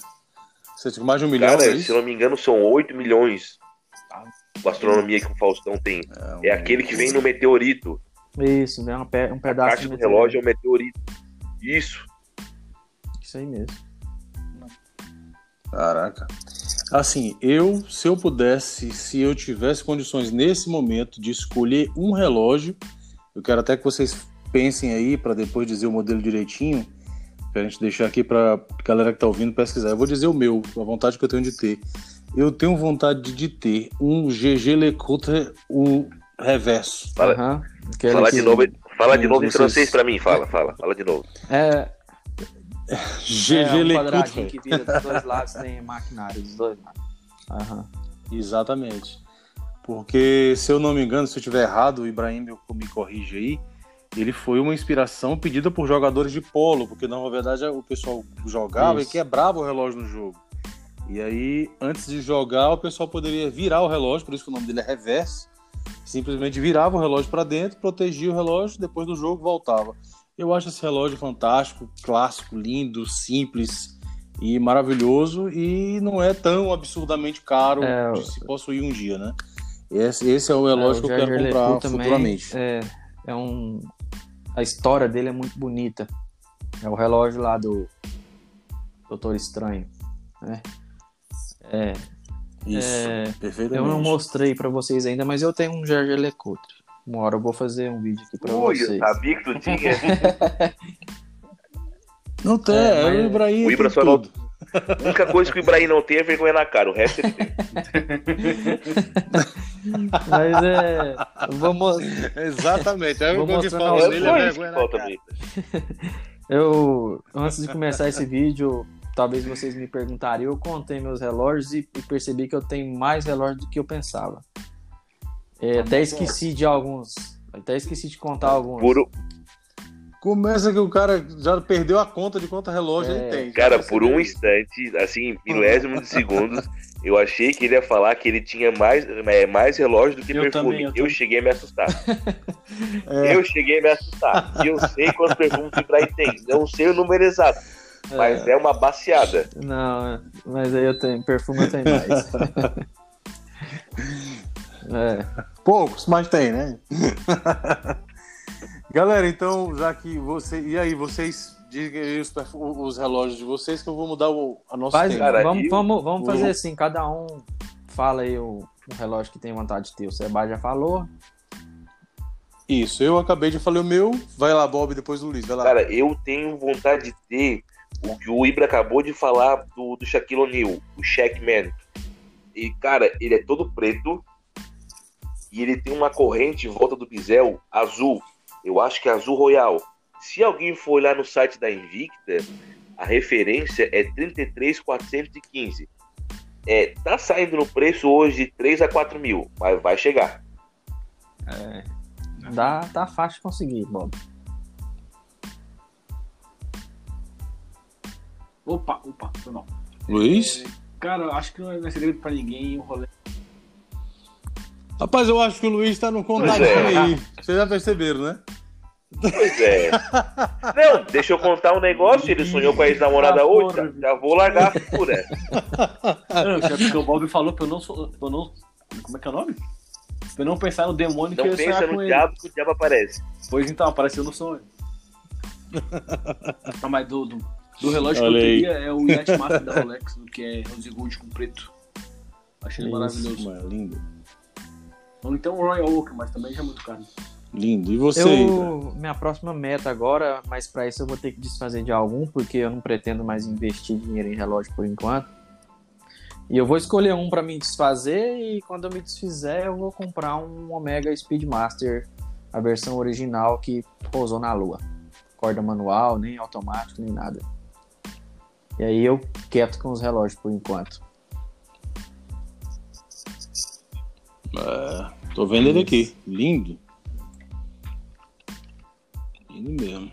Você tinha mais de um milhão, Cara, é se não me engano, são 8 milhões. A astronomia que o Faustão tem. um- É aquele que vem no meteorito. Isso, né? Um, pe- um A pedaço caixa de do relógio é um meteorito. Isso. Isso aí mesmo. Caraca. Assim, eu, se eu pudesse, se eu tivesse condições nesse momento de escolher um relógio, eu quero até que vocês pensem aí para depois dizer o modelo direitinho, pra gente deixar aqui pra galera que tá ouvindo pesquisar. Eu vou dizer o meu, a vontade que eu tenho de ter. Eu tenho vontade de ter um GG Lecoultre, um reverso. Fala. Aquele fala que- de novo, fala de Sim, novo em francês pra mim. Fala, fala, fala de novo. É, GG é um quadradinho que vira dos dois lados, tem maquinário dos dois lados. Aham. Exatamente. Porque, se eu não me engano, se eu estiver errado, o Ibrahim me- me corrige aí, ele foi uma inspiração pedida por jogadores de polo, porque na verdade o pessoal jogava Isso. e quebrava o relógio no jogo. E aí, antes de jogar, o pessoal poderia virar o relógio, por isso que o nome dele é reverso. Simplesmente virava o relógio para dentro, protegia o relógio, depois do jogo voltava. Eu acho esse relógio fantástico, clássico, lindo, simples e maravilhoso e não é tão absurdamente caro É, de se possuir um dia, né? Esse, esse é o relógio É, que o eu quero comprar futuramente. É, é um. A história dele é muito bonita. É o relógio lá do Doutor Estranho. Né? É, Isso, é, perfeitamente. eu não mostrei pra vocês ainda, mas eu tenho um Jaeger Lecoultre. Uma hora eu vou fazer um vídeo aqui pra Ui, eu vocês. sabia que tu tinha. Não tem, É, é, o Ibrahim O Ibra só não- tudo. A única coisa que o Ibrahim não tem é vergonha na cara. O resto ele tem. Mas é. mo- Exatamente, é Vou o que mostrar fala na dele, é vergonha na falta cara. mesmo. Eu, antes de começar esse vídeo, talvez vocês me perguntariam, eu contei meus relógios e, e percebi que eu tenho mais relógios do que eu pensava. É, até esqueci de alguns. Até esqueci de contar alguns. Por, Começa que o cara já perdeu a conta de quanto relógio É, ele tem. cara, por um instante, assim, milésimo de segundos, eu achei que ele ia falar que ele tinha mais, é, mais relógio do que Eu perfume. também, eu eu também. cheguei a me assustar. É. Eu cheguei a me assustar. E eu sei quantos perfumes o Ibrahim tem. Não sei o número exato, mas é uma baciada. Não, mas aí eu tenho. Perfume eu tenho mais. é. Poucos, mas tem, né? Galera, então, já que você. E aí, vocês digam aí os, os relógios de vocês que eu vou mudar o, a nossa Faz. Cara, vamos, eu- vamos, vamos fazer assim, cada um fala aí o, o relógio que tem vontade de ter. O Seba já falou. Isso, eu acabei de falar o meu. Vai lá, Bob, depois o Luiz. Vai lá. Cara, eu tenho vontade de ter o que o Ibra acabou de falar do, do Shaquille O'Neal, o Shackman. E, cara, ele é todo preto e ele tem uma corrente em volta do bisel azul. Eu acho que é azul royal. Se alguém for olhar no site da Invicta, a referência é 33,415. É, tá saindo no preço hoje de 3 a 4 mil, mas vai chegar. Dá, tá fácil conseguir, Bob. Opa, opa, foi mal. Luiz? Cara, eu acho que não é segredo pra ninguém o rolê. Rapaz, eu acho que o Luiz tá no contatinho Pois é. aí. Vocês já perceberam, né? Pois é. Não, deixa eu contar um negócio. Ele sonhou com a ex-namorada Ah, hoje. Já, já vou largar a figura. Não, é porque o Bob falou pra eu não. sou- pra eu não como é que é o nome? Pra eu não pensar no demônio que Não eu ia pensa no com ele. diabo que o diabo aparece. Pois então, apareceu no sonho. Não, mas do, do- Do relógio Olha que eu aí. teria é o Yacht Master da Rolex, que é Rose Gold com preto. Achei ele maravilhoso. Mano, lindo. Ou então o Royal Oak, mas também já é muito caro. Lindo. E você? Eu, minha próxima meta agora, mas para isso eu vou ter que desfazer de algum, porque eu não pretendo mais investir dinheiro em relógio por enquanto. E eu vou escolher um para me desfazer e quando eu me desfizer eu vou comprar um Omega Speedmaster, a versão original que pousou na lua. Corda manual, nem automático, nem nada. E aí eu quieto com os relógios por enquanto. É, tô vendo ele aqui. Lindo. Lindo mesmo.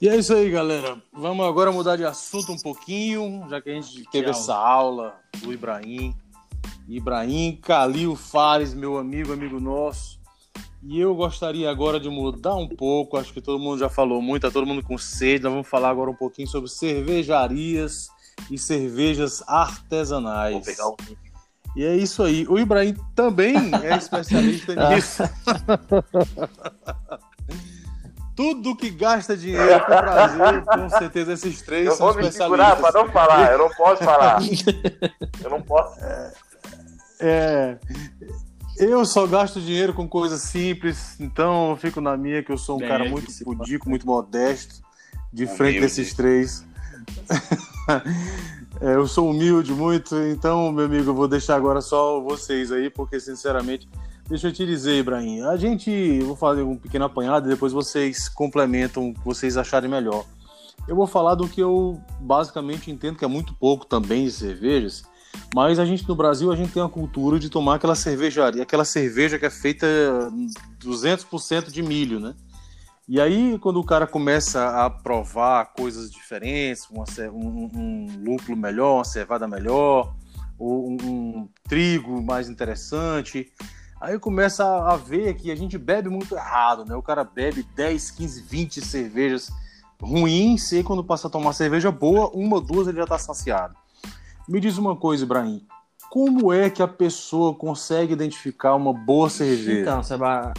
E é isso aí, galera. Vamos agora mudar de assunto um pouquinho, já que a gente teve aula? essa aula do Ibrahim. Ibrahim Calil Fares, meu amigo, amigo nosso. E eu gostaria agora de mudar um pouco, acho que todo mundo já falou muito, tá todo mundo com sede. Nós vamos falar agora um pouquinho sobre cervejarias e cervejas artesanais. Vou pegar um. E é isso aí. O Ibrahim também é especialista nisso. Tudo que gasta dinheiro com prazer, com certeza esses três Eu são vou me segurar especialistas. pra não falar, eu não posso falar. Eu não posso. É, eu só gasto dinheiro com coisas simples, então eu fico na minha que eu sou um É, cara muito pudico, muito modesto, de frente desses três. É, eu sou humilde muito, então, meu amigo, eu vou deixar agora só vocês aí, porque sinceramente, deixa eu te dizer, Ibrahim, a gente, eu vou fazer um pequeno apanhado e depois vocês complementam o que vocês acharem melhor. Eu vou falar do que eu basicamente entendo que é muito pouco também de cervejas, mas a gente no Brasil a gente tem a cultura de tomar aquela cervejaria, aquela cerveja que é feita 200% de milho, né? E aí quando o cara começa a provar coisas diferentes, uma um, um lúpulo melhor, uma cevada melhor, ou um, um trigo mais interessante, aí começa a, ver que a gente bebe muito errado, né? O cara bebe 10, 15, 20 cervejas ruins e aí quando passa a tomar cerveja boa, uma ou duas ele já tá saciado. Me diz uma coisa, Ibrahim. Como é que a pessoa consegue identificar uma boa cerveja? Então, Seba,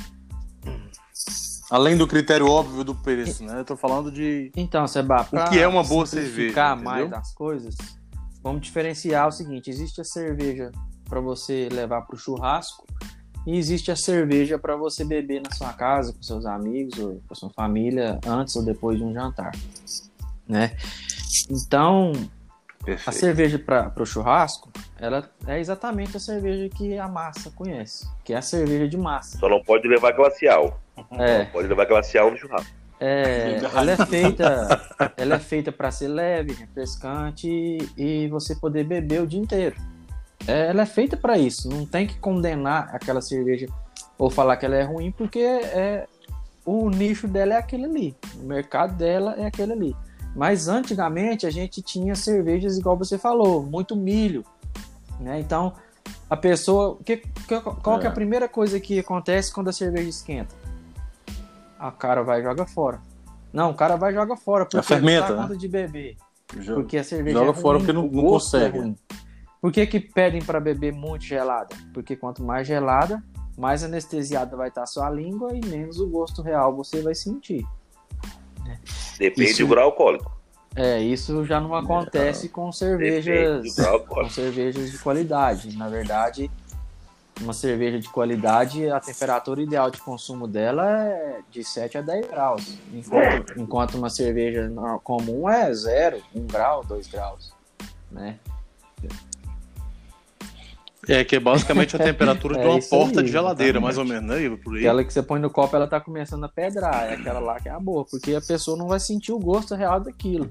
Além do critério óbvio do preço, né? Eu tô falando de. Então, Seba, pra que é uma boa cerveja, mais entendeu? das coisas, vamos diferenciar o seguinte: existe a cerveja para você levar para o churrasco e existe a cerveja para você beber na sua casa com seus amigos ou com a sua família antes ou depois de um jantar, né? Então, a Perfeito. cerveja para o churrasco, ela é exatamente a cerveja que a massa conhece, que é a cerveja de massa. Só não pode levar glacial. É, Pode levar glacial no churrasco. É, ela é feita, ela é feita para ser leve, refrescante e, e você poder beber o dia inteiro. É, ela é feita para isso. Não tem que condenar aquela cerveja ou falar que ela é ruim porque é o nicho dela é aquele ali, o mercado dela é aquele ali. Mas antigamente a gente tinha cervejas igual você falou, muito milho, né? Então a pessoa, que, que- qual que é a É. primeira coisa que acontece quando a cerveja esquenta? A cara vai e joga fora. Não, o cara vai e joga fora porque fermenta, não dá né? de beber. Jo- Porque a cerveja Joga é ruim, fora porque não- não é consegue. ruim. Por que, que pedem para beber muito gelada? Porque quanto mais gelada, mais anestesiada vai estar a sua língua e menos o gosto real você vai sentir. Depende Isso- do grau alcoólico. É, isso já não acontece com Depende cervejas com cervejas de qualidade. Na verdade, uma cerveja de qualidade, a temperatura ideal de consumo dela é de 7 a 10 graus. Enquanto, enquanto uma cerveja comum é 0, 1 grau, 2 graus. Né? É, que é basicamente a temperatura de É uma isso porta aí, de geladeira, mais ou exatamente. menos, né? Por aí. Aquela que você põe no copo, ela tá começando a pedrar. É aquela lá que é a boa, porque a pessoa não vai sentir o gosto real daquilo.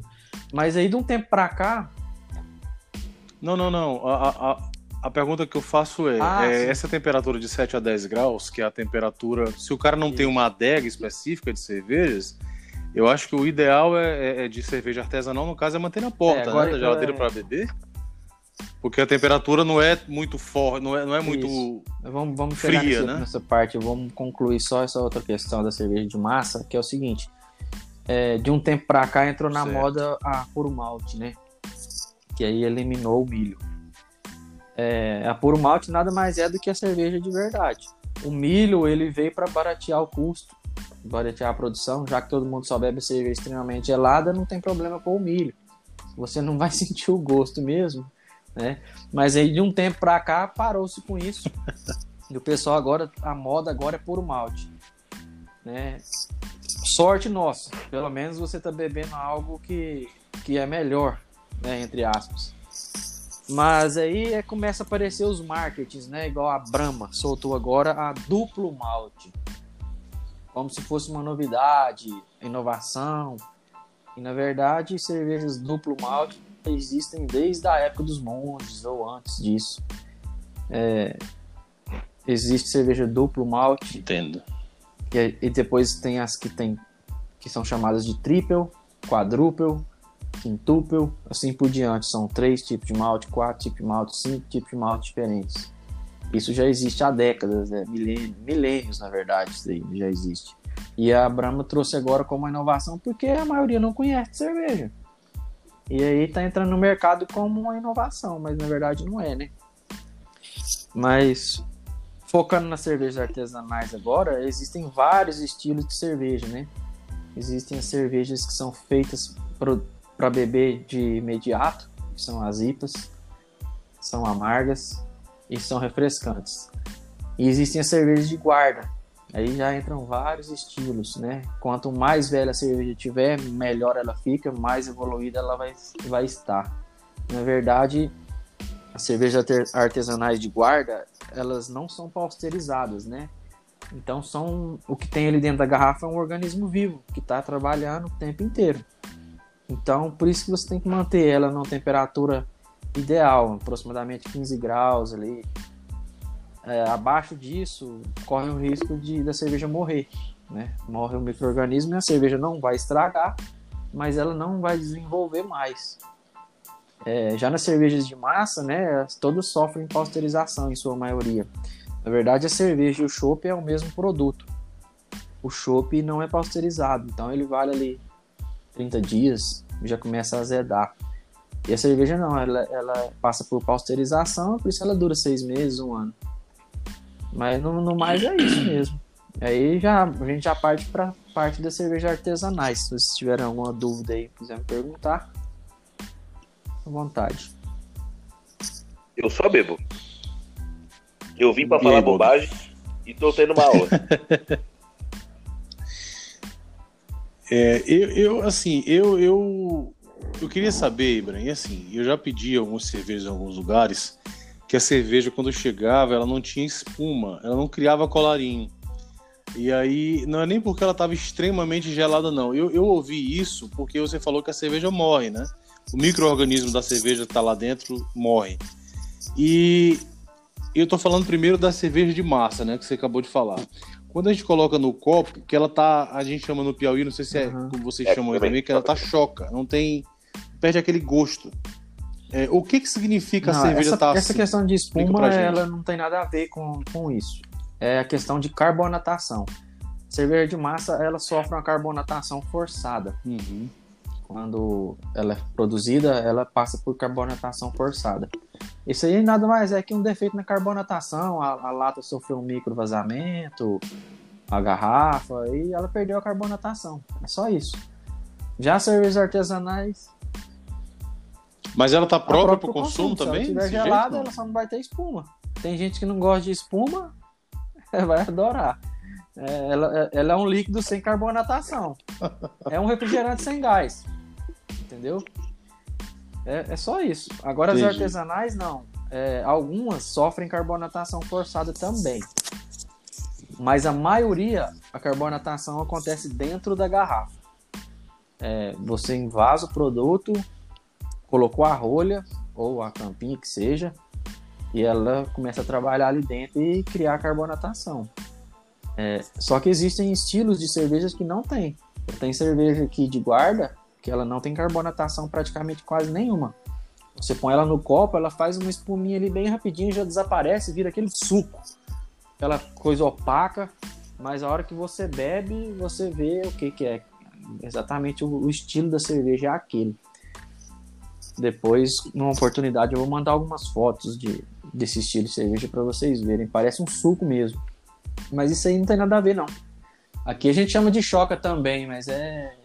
Mas aí, de um tempo pra cá, Não, não, não. A, a, a- pergunta que eu faço é, Ah, é sim. essa temperatura de 7 a 10 graus, que é a temperatura. Se o cara não tem uma adega específica de cervejas, eu acho que o ideal é, é- é de cerveja artesanal, no caso, é manter na porta, É, né? Da geladeira é- para beber. Porque a temperatura não é muito forte, não é, não é muito. Isso. Vamos, vamos Fria, nesse- né? nessa parte, vamos concluir só essa outra questão da cerveja de massa, que é o seguinte. é, de um tempo pra cá entrou na Certo. moda a puro malte, né? Que aí eliminou o milho. É, a puro malte nada mais é do que a cerveja de verdade. O milho ele veio para baratear o custo, baratear a produção, já que todo mundo só bebe cerveja extremamente gelada, não tem problema pôr o milho. você não vai sentir o gosto mesmo, né? Mas aí de um tempo para cá parou-se com isso. E o pessoal agora, a moda agora é puro malte, né? Sorte nossa, pelo menos você tá bebendo algo que, que é melhor, né, entre aspas. Mas aí é, começa a aparecer os marketings, né? Igual a Brahma soltou agora a duplo malte. Como se fosse uma novidade, inovação. E na verdade, cervejas duplo malte existem desde a época dos monges ou antes disso. É, existe cerveja duplo malte. Entendo. E, e depois tem as que tem que são chamadas de triple, quadruple, quintuple, assim por diante. São três tipos de malte, quatro tipos de malte, cinco tipos de malte diferentes. Isso já existe há décadas, né? milênios, milênios na verdade, isso aí já existe. E a Brahma trouxe agora como uma inovação porque a maioria não conhece cerveja. E aí tá entrando no mercado como uma inovação, mas na verdade não é, né? Mas focando nas cervejas artesanais agora, existem vários estilos de cerveja, né? Existem as cervejas que são feitas para beber de imediato, que são as IPAs, são amargas e são refrescantes. E existem as cervejas de guarda. Aí já entram vários estilos, né? Quanto mais velha a cerveja tiver, melhor ela fica, mais evoluída ela vai, vai estar. Na verdade, as cervejas artesanais de guarda, elas não são pasteurizadas, né? Então são o que tem ali dentro da garrafa é um organismo vivo que está trabalhando o tempo inteiro. Então por isso que você tem que manter ela numa temperatura ideal, aproximadamente 15 graus ali. É, abaixo disso corre o risco de da cerveja morrer, né? Morre o microorganismo e a cerveja não vai estragar, mas ela não vai desenvolver mais. É, já nas cervejas de massa, né, todas sofrem pasteurização em sua maioria. Na verdade, a cerveja e o chopp é o mesmo produto. O chopp não é pasteurizado, então ele vale ali 30 dias, já começa a azedar. E a cerveja não, ela, ela passa por pasteurização, por isso ela dura seis meses, um ano. Mas no, no mais é isso mesmo. Aí já, a gente já parte para parte das cervejas artesanais. Se vocês tiverem alguma dúvida aí, quiser me perguntar, à vontade. Eu só bebo. Eu vim para falar bobagem e tô tendo uma aula. é, eu, eu, assim, eu, eu, eu queria saber, Ibrahim, assim, eu já pedi algumas cervejas em alguns lugares que a cerveja, quando chegava, ela não tinha espuma, ela não criava colarinho. E aí, não é nem porque ela estava extremamente gelada, não. Eu, eu ouvi isso porque você falou que a cerveja morre, né? o microorganismo da cerveja está lá dentro, morre. E eu estou falando primeiro da cerveja de massa, né, que você acabou de falar. Quando a gente coloca no copo, que ela tá, a gente chama no Piauí, não sei se é uhum. como vocês é, chamam aí também, que ela tá choca, não tem, perde aquele gosto. É, o que que significa não, a cerveja essa, tá Essa assim? questão de espuma, ela não tem nada a ver com, com isso. É a questão de carbonatação. Cerveja de massa, ela sofre uma carbonatação forçada. Uhum quando ela é produzida, ela passa por carbonatação forçada. Isso aí nada mais é que um defeito na carbonatação, a, a lata sofreu um micro vazamento, a garrafa, e ela perdeu a carbonatação. É só isso. Já cervejas artesanais. Mas ela tá própria para o consumo, consumo também? Se ela estiver gelada, ela só não vai ter espuma. Tem gente que não gosta de espuma, vai adorar. É, ela, ela é um líquido sem carbonatação. É um refrigerante sem gás entendeu? É, é só isso. Agora Entendi. as artesanais não. É, algumas sofrem carbonatação forçada também. Mas a maioria, a carbonatação acontece dentro da garrafa. É, você invasa o produto, colocou a rolha ou a campinha que seja, e ela começa a trabalhar ali dentro e criar carbonatação. É, só que existem estilos de cervejas que não tem. Tem cerveja aqui de guarda que ela não tem carbonatação praticamente quase nenhuma. Você põe ela no copo, ela faz uma espuminha ali bem rapidinho, já desaparece, vira aquele suco. Aquela coisa opaca, mas a hora que você bebe, você vê o que, que é. Exatamente o, estilo da cerveja é aquele. Depois, numa oportunidade, eu vou mandar algumas fotos de, desse estilo de cerveja para vocês verem. Parece um suco mesmo. Mas isso aí não tem nada a ver, não. Aqui a gente chama de choca também, mas é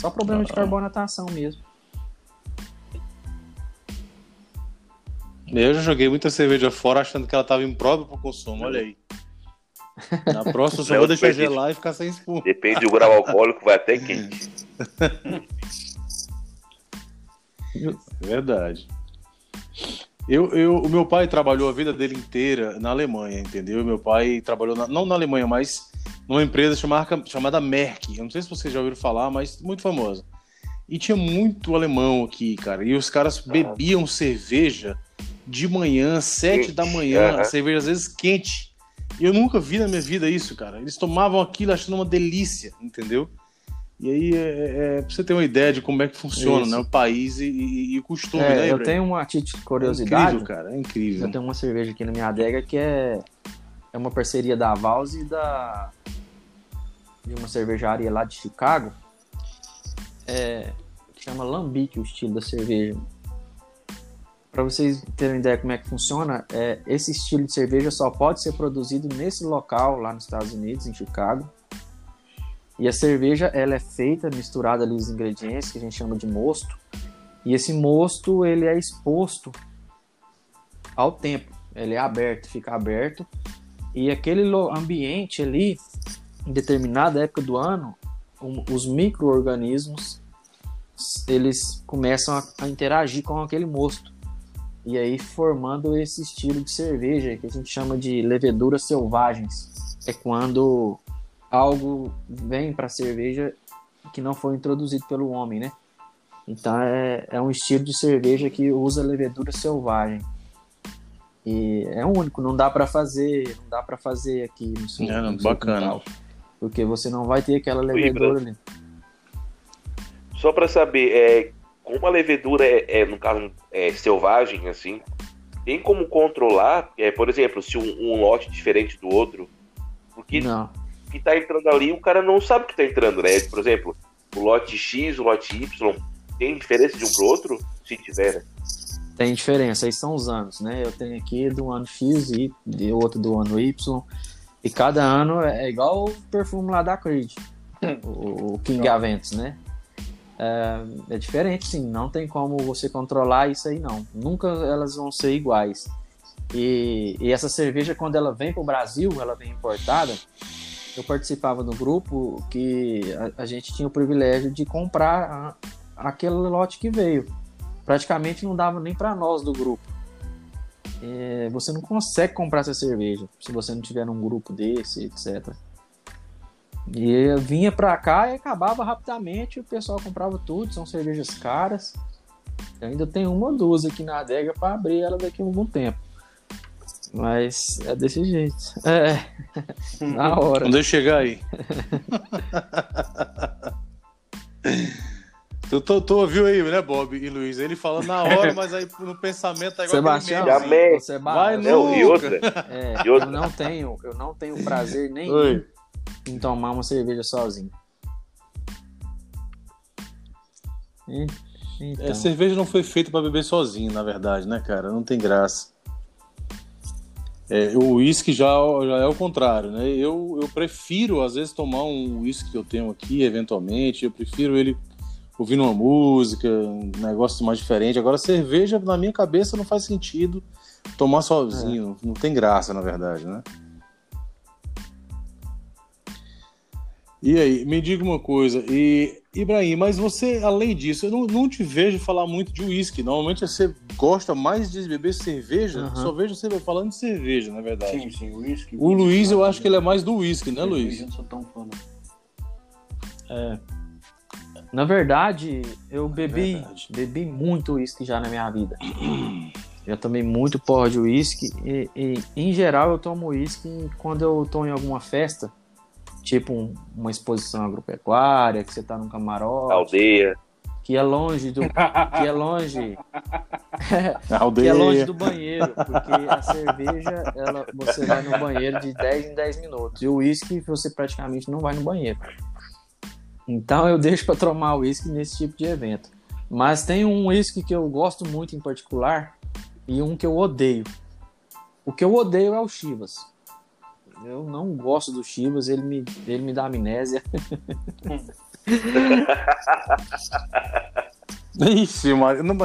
só problema ah. de carbonatação mesmo. Eu já joguei muita cerveja fora achando que ela estava imprópria para o consumo, olha aí. Na próxima só vou deixar gelar e ficar sem espuma. Depende do grau alcoólico, vai até quente. Verdade. Eu, eu, o meu pai trabalhou a vida dele inteira na Alemanha, entendeu? Meu pai trabalhou, na- não na Alemanha, mas numa empresa chamada, chamada Merck. Eu não sei se vocês já ouviram falar, mas muito famosa. E tinha muito alemão aqui, cara. E os caras bebiam cerveja de manhã, sete da manhã, aham. cerveja às vezes quente. E eu nunca vi na minha vida isso, cara. Eles tomavam aquilo achando uma delícia, entendeu? E aí, é, é, é, pra você ter uma ideia de como é que funciona, Isso. né? O país e, e- e o costume, É, né, eu tenho uma título de É curiosidade. incrível, cara, é incrível. Eu tenho uma cerveja aqui na minha adega que é, é uma parceria da Vals e da de uma cervejaria lá de Chicago. É, que chama Lambique o estilo da cerveja. Para vocês terem ideia como é que funciona, é, esse estilo de cerveja só pode ser produzido nesse local lá nos Estados Unidos, em Chicago. E a cerveja ela é feita, misturada ali os ingredientes que a gente chama de mosto. E esse mosto ele é exposto ao tempo. Ele é aberto, fica aberto. E aquele ambiente ali, em determinada época do ano, um- os micro-organismos eles começam a, a interagir com aquele mosto. E aí formando esse estilo de cerveja que a gente chama de leveduras selvagens. É quando algo vem para a cerveja que não foi introduzido pelo homem, né? Então é, é um estilo de cerveja que usa levedura selvagem. E é único, não dá para fazer, não dá para fazer aqui no seu, É, não, no seu bacana. quintal, porque você não vai ter aquela levedura ali. Só pra saber, é, como a levedura é, é, no caso, é selvagem, assim, tem como controlar, é, por exemplo, se um, um lote diferente do outro? Porque Não. Que tá entrando ali, o cara não sabe que tá entrando, né? Por exemplo, o lote X, o lote Y, tem diferença de um pro outro? Se tiver, né? Tem diferença, aí são os anos, né? Eu tenho aqui do ano X e de outro do ano Y. E cada ano é igual o perfume lá da Creed, o, o King Aventus, né? É, é diferente, sim. Não tem como você controlar isso aí, não. Nunca elas vão ser iguais. E, e essa cerveja, quando ela vem para o Brasil, ela vem importada. Eu participava do grupo que a, a gente tinha o privilégio de comprar a- aquele lote que veio praticamente não dava nem para nós do grupo. É, você não consegue comprar essa cerveja se você não tiver num grupo desse, etc. E vinha pra cá e acabava rapidamente, o pessoal comprava tudo, são cervejas caras. Eu ainda tenho uma ou duas aqui na adega para abrir ela daqui a algum tempo. Mas é desse jeito. É, na hora. Quando eu chegar aí. tu, tu, tu ouviu aí, né, Bob e Luiz? Ele falando na hora, mas aí no pensamento tá igual Sebastião, me- você Vai bate. Não, e outra, É, E outra? eu não tenho, eu não tenho prazer nenhum Oi. em tomar uma cerveja sozinho. Então, É, cerveja não foi feita pra beber sozinho, na verdade, né, cara? Não tem graça. É, o uísque já, já é o contrário, né? Eu, eu prefiro, às vezes, tomar um uísque que eu tenho aqui, eventualmente. Eu prefiro ele ouvindo uma música, um negócio mais diferente. Agora, cerveja, na minha cabeça, não faz sentido tomar sozinho. Não tem graça, na verdade, né? E aí, me diga uma coisa, e Ibrahim, mas você, além disso, eu não, não te vejo falar muito de uísque. Normalmente você gosta mais de beber cerveja, Aham. só vejo você falando de cerveja, na verdade. Sim, sim, whisky. O Luiz, eu acho que ele é mais do uísque, né, Luiz? Eu não sou tão fã, não. na verdade, eu bebi, Verdade. bebi muito uísque já na minha vida. Já tomei muito porra de uísque e, e, em geral eu tomo uísque quando eu tô em alguma festa, tipo um- uma exposição agropecuária, que você tá num camarote, aldeia. que é longe do que é longe A que aldeia. é longe do banheiro, porque a cerveja, ela, você vai no banheiro de 10 em 10 minutos. E o uísque, você praticamente não vai no banheiro. Então eu deixo para tomar uísque nesse tipo de evento. Mas tem um uísque que eu gosto muito em particular e um que eu odeio. O que eu odeio é o Chivas. Eu não gosto do Chivas, ele me, ele me dá amnésia. Ixi, Maria. Não,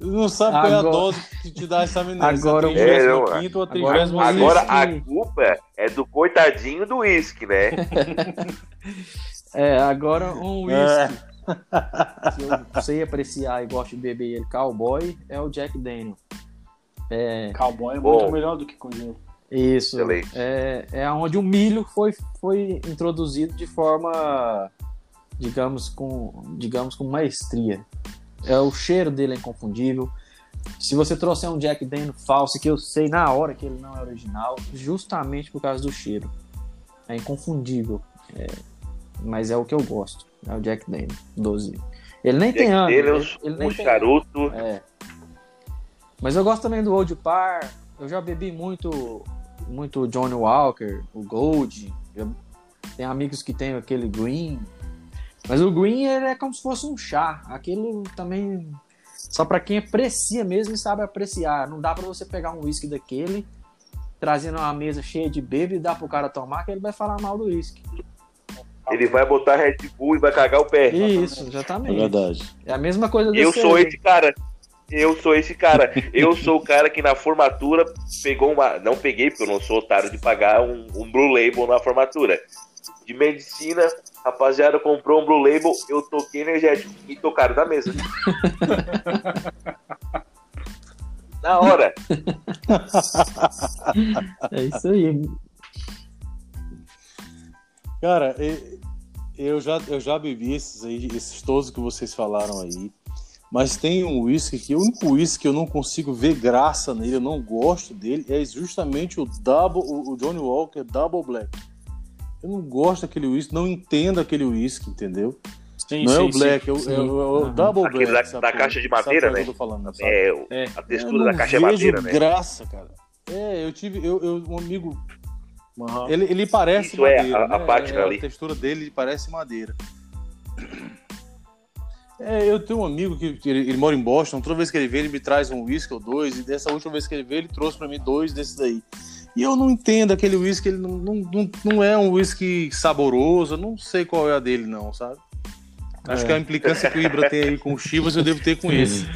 Não sabe qual é a Agora- dose que te dá essa amnésia. Agora- a 35ª É, não, ou a agora- 36ª Agora a culpa é do coitadinho do uísque, né? É, agora um É. whisky que eu sei apreciar e gosto de beber ele cowboy é o Jack Daniel. É, Cowboy é Bom. muito melhor do que com gelo. Isso. Excelente. É, é onde o milho foi, foi introduzido de forma, digamos, com, digamos, com maestria. É, o cheiro dele é inconfundível. Se você trouxer um Jack Daniel falso, que eu sei na hora que ele não é original, justamente por causa do cheiro. É inconfundível. É, mas é o que eu gosto. É o Jack Daniel, 12. Ele nem tem Jack ano. Ele, ele nem um tem charuto. é. Mas eu gosto também do Old Par. Eu já bebi muito, muito Johnny Walker, o Gold. Tem amigos que tem aquele Green. Mas o Green ele é como se fosse um chá. Aquilo também só pra quem aprecia mesmo e sabe apreciar. Não dá pra você pegar um whisky daquele, trazendo uma mesa cheia de bebê e dar pro cara tomar, que ele vai falar mal do whisky. Ele vai botar Red Bull e vai cagar o pé. Isso, É exatamente. verdade. É a mesma coisa do Eu sou esse cara. Eu sou esse cara. Eu sou o cara que na formatura pegou uma. Não peguei, porque eu não sou otário de pagar um, um Blue Label na formatura. De medicina, rapaziada comprou um Blue Label, eu toquei energético e tocaram da mesa. na hora. É isso aí. Cara, eu já, eu já bebi esses aí, esses todos que vocês falaram aí. Mas tem um whisky que o único whisky que eu não consigo ver graça nele, eu não gosto dele, é justamente o Double, o Johnny Walker Double Black. Eu não gosto daquele whisky, não entendo aquele whisky, entendeu? Sim, não é sim, o Black, sim. é o, é o- é o. Double Aquele Black. da- da qual- caixa de sabe madeira, né? eu tô falando, sabe? É, o- É. a Eu textura não da caixa é vejo madeira, né? graça, cara. É, eu tive, eu, eu- um amigo, Aham. ele, ele parece Isso é, madeira, a- a né? É, ali. A textura dele parece madeira. É, eu tenho um amigo que ele, ele mora em Boston, toda vez que ele vem ele me traz um whisky ou dois, e dessa última vez que ele veio ele trouxe pra mim dois desses daí. E eu não entendo aquele whisky, ele não, não, não, não é um whisky saboroso, eu não sei qual é a dele não, sabe? Acho É. que a implicância que o Ibra tem aí com o Chivas eu devo ter com esse.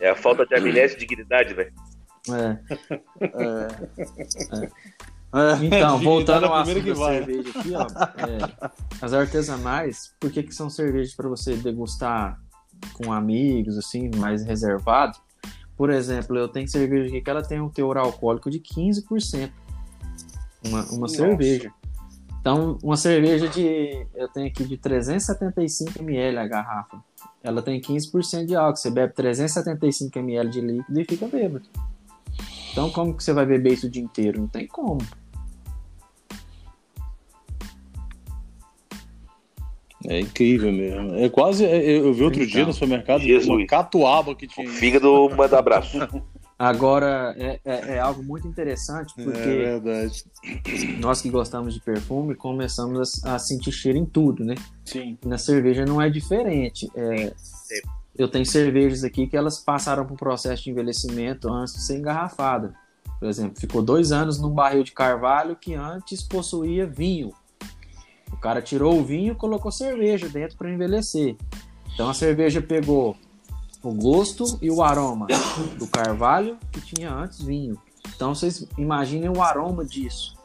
É a falta de amnésia e dignidade, né? É. É, Então, dignidade voltando é a ao primeira assunto que da vai. cerveja aqui, ó. é, as artesanais, por que, que são cervejas para você degustar com amigos, assim, mais reservado? Por exemplo, eu tenho cerveja aqui que ela tem um teor alcoólico de 15%. Uma, uma Nossa. cerveja. Então, uma cerveja de. Eu tenho aqui de 375 ml a garrafa. Ela tem 15% de álcool. Você bebe 375 ml de líquido e fica bêbado. Então, como que você vai beber isso o dia inteiro? Não tem como. É incrível mesmo. É quase. é, Eu vi outro Então, dia no supermercado Jesus. uma catuaba que O tinha. isso. fígado manda abraço. Agora, é, é- é algo muito interessante, É porque verdade. nós que gostamos de perfume começamos a, a sentir cheiro em tudo, né? Sim. Na cerveja não é diferente. É, eu tenho cervejas aqui que elas passaram por um processo de envelhecimento antes de ser engarrafada. Por exemplo, ficou dois anos num barril de carvalho que antes possuía vinho. O cara tirou o vinho e colocou cerveja dentro para envelhecer. Então a cerveja pegou o gosto e o aroma do carvalho que tinha antes vinho. Então vocês imaginem o aroma disso.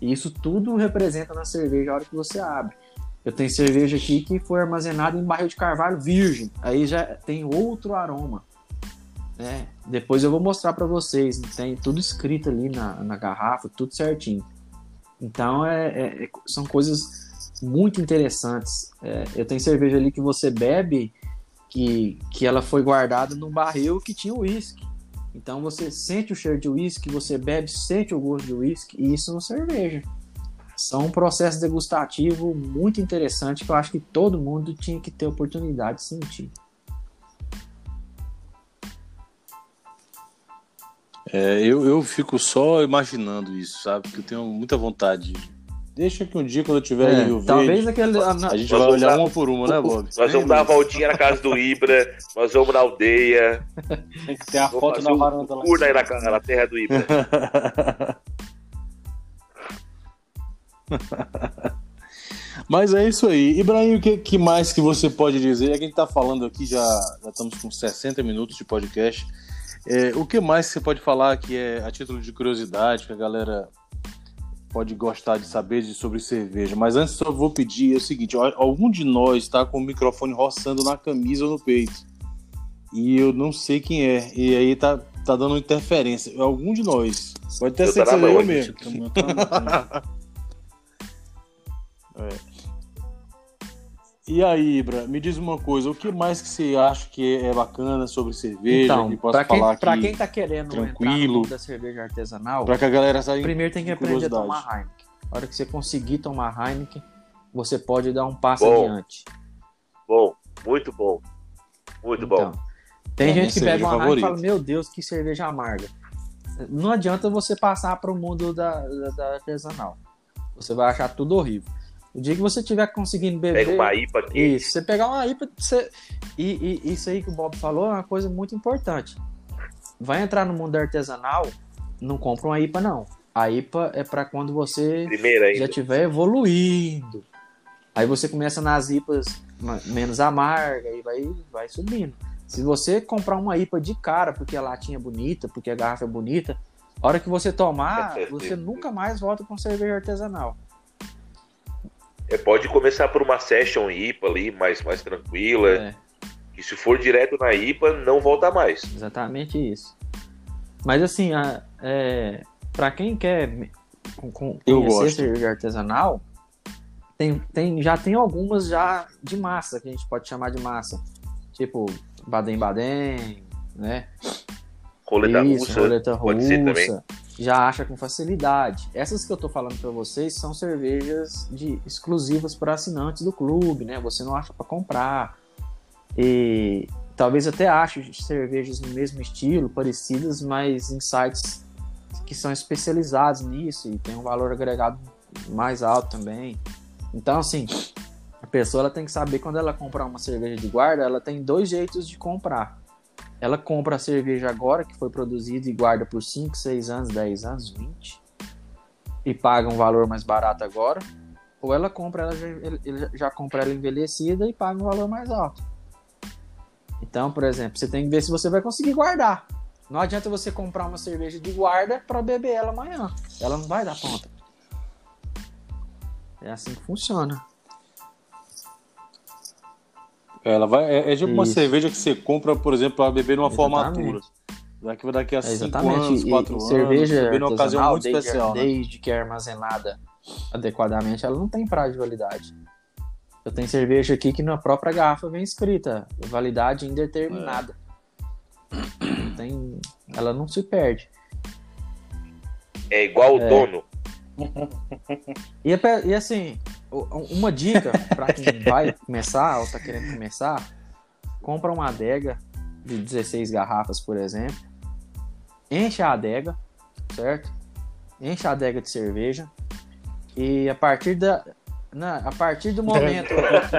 E isso tudo representa na cerveja a hora que você abre. Eu tenho cerveja aqui que foi armazenada em barril de carvalho virgem. Aí já tem outro aroma. né? Depois eu vou mostrar para vocês. Tem tudo escrito ali na, na garrafa, tudo certinho. Então é, é- é- são coisas muito interessantes. É, eu tenho cerveja ali que você bebe que, que ela foi guardada num barril que tinha uísque. Então você sente o cheiro de uísque, você bebe, sente o gosto de uísque, e isso é uma cerveja. São um processo degustativo muito interessante que eu acho que todo mundo tinha que ter oportunidade de sentir. É, eu, eu fico só imaginando isso, sabe? Porque eu tenho muita vontade. Deixa que um dia, quando eu tiver É, em Rio talvez Verde, aquele. a- a gente vai olhar uma por uma, né, Bob? Nós vamos dar uma voltinha na casa do Ibra, nós vamos na aldeia, Tem que ter a foto na um varanda lá. tour aí na, na terra do Ibra. Mas é isso aí. Ibrahim, o que, que mais que você pode dizer? É que a gente tá falando aqui, já, já estamos com 60 minutos de podcast. É, o que mais você pode falar que é a título de curiosidade, que a galera pode gostar de saber de, sobre cerveja? Mas antes só vou pedir é o seguinte: algum de nós está com o microfone roçando na camisa ou no peito. E eu não sei quem é. E aí tá, tá dando interferência. Algum de nós. Pode Eu na seja eu mesmo. É. E aí, Ibra, me diz uma coisa, o que mais que você acha que é bacana sobre cerveja? Então, que posso pra quem, falar pra quem tá querendo entrar no tranquilo. mundo da cerveja artesanal, pra que a galera saiba primeiro tem que aprender a tomar Heineken. A hora que você conseguir tomar Heineken, você pode dar um passo Bom. adiante. Bom, muito bom. Muito bom. Então, tem É gente que bebe uma Heineken e fala, meu Deus, que cerveja amarga. Não adianta você passar para o mundo da, da, da artesanal. Você vai achar tudo horrível. O dia que você estiver conseguindo beber... Pega uma IPA aqui. Isso, você pegar uma IPA, você... E, e isso aí que o Bob falou é uma coisa muito importante. Vai entrar no mundo artesanal, não compra uma IPA, não. A IPA é para quando você já estiver evoluindo. Aí você começa nas IPAs menos amarga e vai, vai subindo. Se você comprar uma IPA de cara porque a latinha é bonita, porque a garrafa é bonita, a hora que você tomar, você nunca mais volta com cerveja artesanal. É, pode começar por uma session IPA ali, mais, mais tranquila. É. E se for direto na IPA, não volta mais. Exatamente isso. Mas assim, a, é, para quem quer com, com, Eu conhecer gosto. cerveja artesanal, tem, tem, já tem algumas já de massa, que a gente pode chamar de massa. Tipo, Baden-Baden, né? Roleta Isso, russa. roleta pode ser também. Já acha com facilidade. Essas que eu tô falando para vocês são cervejas de, exclusivas para assinantes do clube, né? Você não acha para comprar. E talvez até ache cervejas no mesmo estilo, parecidas, mas em sites que são especializados nisso e tem um valor agregado mais alto também. Então, assim, a pessoa ela tem que saber quando ela comprar uma cerveja de guarda, ela tem dois jeitos de comprar. Ela compra a cerveja agora, que foi produzida e guarda por 5, 6 anos, 10 anos, 20, e paga um valor mais barato agora. Ou ela compra, ela já, ele- já compra ela envelhecida e paga um valor mais alto. Então, por exemplo, você tem que ver se você vai conseguir guardar. Não adianta você comprar uma cerveja de guarda para beber ela amanhã. Ela não vai dar conta. É assim que funciona. Ela vai, é, é tipo uma Isso. cerveja que você compra, por exemplo, para beber numa Exatamente. formatura. Daqui, daqui a É, 5 exatamente. anos, 4 e anos, cerveja beber numa ocasião muito desde, especial. né? desde que é armazenada adequadamente, ela não tem prazo de validade. Eu tenho cerveja aqui que na própria garrafa vem escrita validade indeterminada. Não tem, ela não se perde. É igual o É. dono. E, é e assim, uma dica para quem vai começar ou tá querendo começar, compra uma adega de 16 garrafas, por exemplo. Enche a adega, certo? Enche a adega de cerveja. E a partir da na- a partir do momento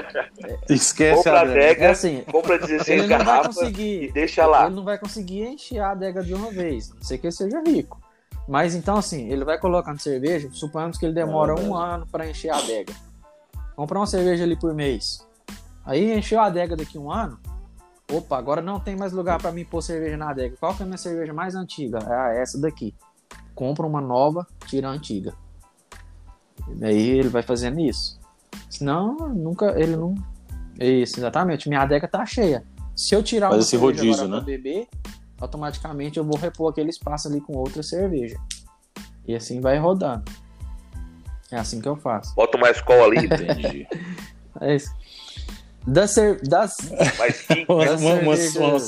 Esquece Compra a a adega. é adega, assim, compra 16 ele não vai garrafas conseguir e deixa lá. ele não vai conseguir encher a adega de uma vez, a não sei que ele seja rico. Mas então, assim, ele vai colocando cerveja, suponhamos que ele demora um ano para encher a adega. Comprar uma cerveja ali por mês. Aí encheu a adega daqui um ano. Opa, agora não tem mais lugar para mim pôr cerveja na adega. Qual que é a minha cerveja mais antiga? Ah, essa daqui. Compra uma nova, tira a antiga. E daí ele vai fazendo isso. Senão, nunca, ele não. Isso, exatamente. Minha adega tá cheia. Se eu tirar Faz uma esse rodízio, né? beber, automaticamente eu vou repor aquele espaço ali com outra cerveja. E assim vai rodando. É assim que eu faço. Bota uma escola ali, Entendi. É isso. Das, cer- das, mais uma, Das uma, cervejas- uma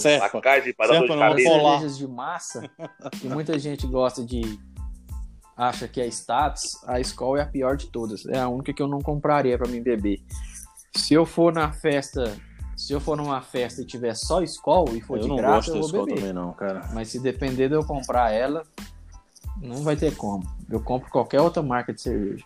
para de Serpa não, das cabeça. polar. cervejas de massa, que muita gente gosta de. acha que é status, a Skol é a pior de todas. É a única que eu não compraria pra mim beber. Se eu for na festa. Se eu for numa festa e tiver só Skol e for Eu de não graça, gosto eu da vou escola beber. também, não, cara. Mas se depender de eu comprar ela, não vai ter como. Eu compro qualquer outra marca de cerveja.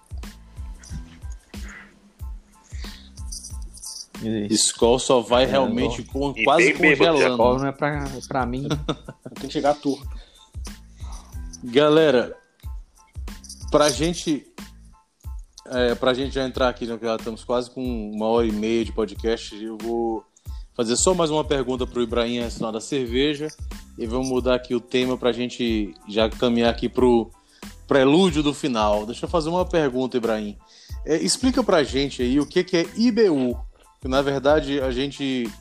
Isso. Skol só vai É, realmente com, quase congelando. Skol não é pra, pra mim. Tem que chegar turco. Galera, pra gente é, para a gente já entrar aqui, né, já estamos quase com uma hora e meia de podcast, eu vou fazer só mais uma pergunta para o Ibrahim antes da cerveja e vamos mudar aqui o tema para a gente já caminhar aqui para o prelúdio do final. Deixa eu fazer uma pergunta, Ibrahim. É, explica para a gente aí o que, que é IBU. Que, na verdade, a gente,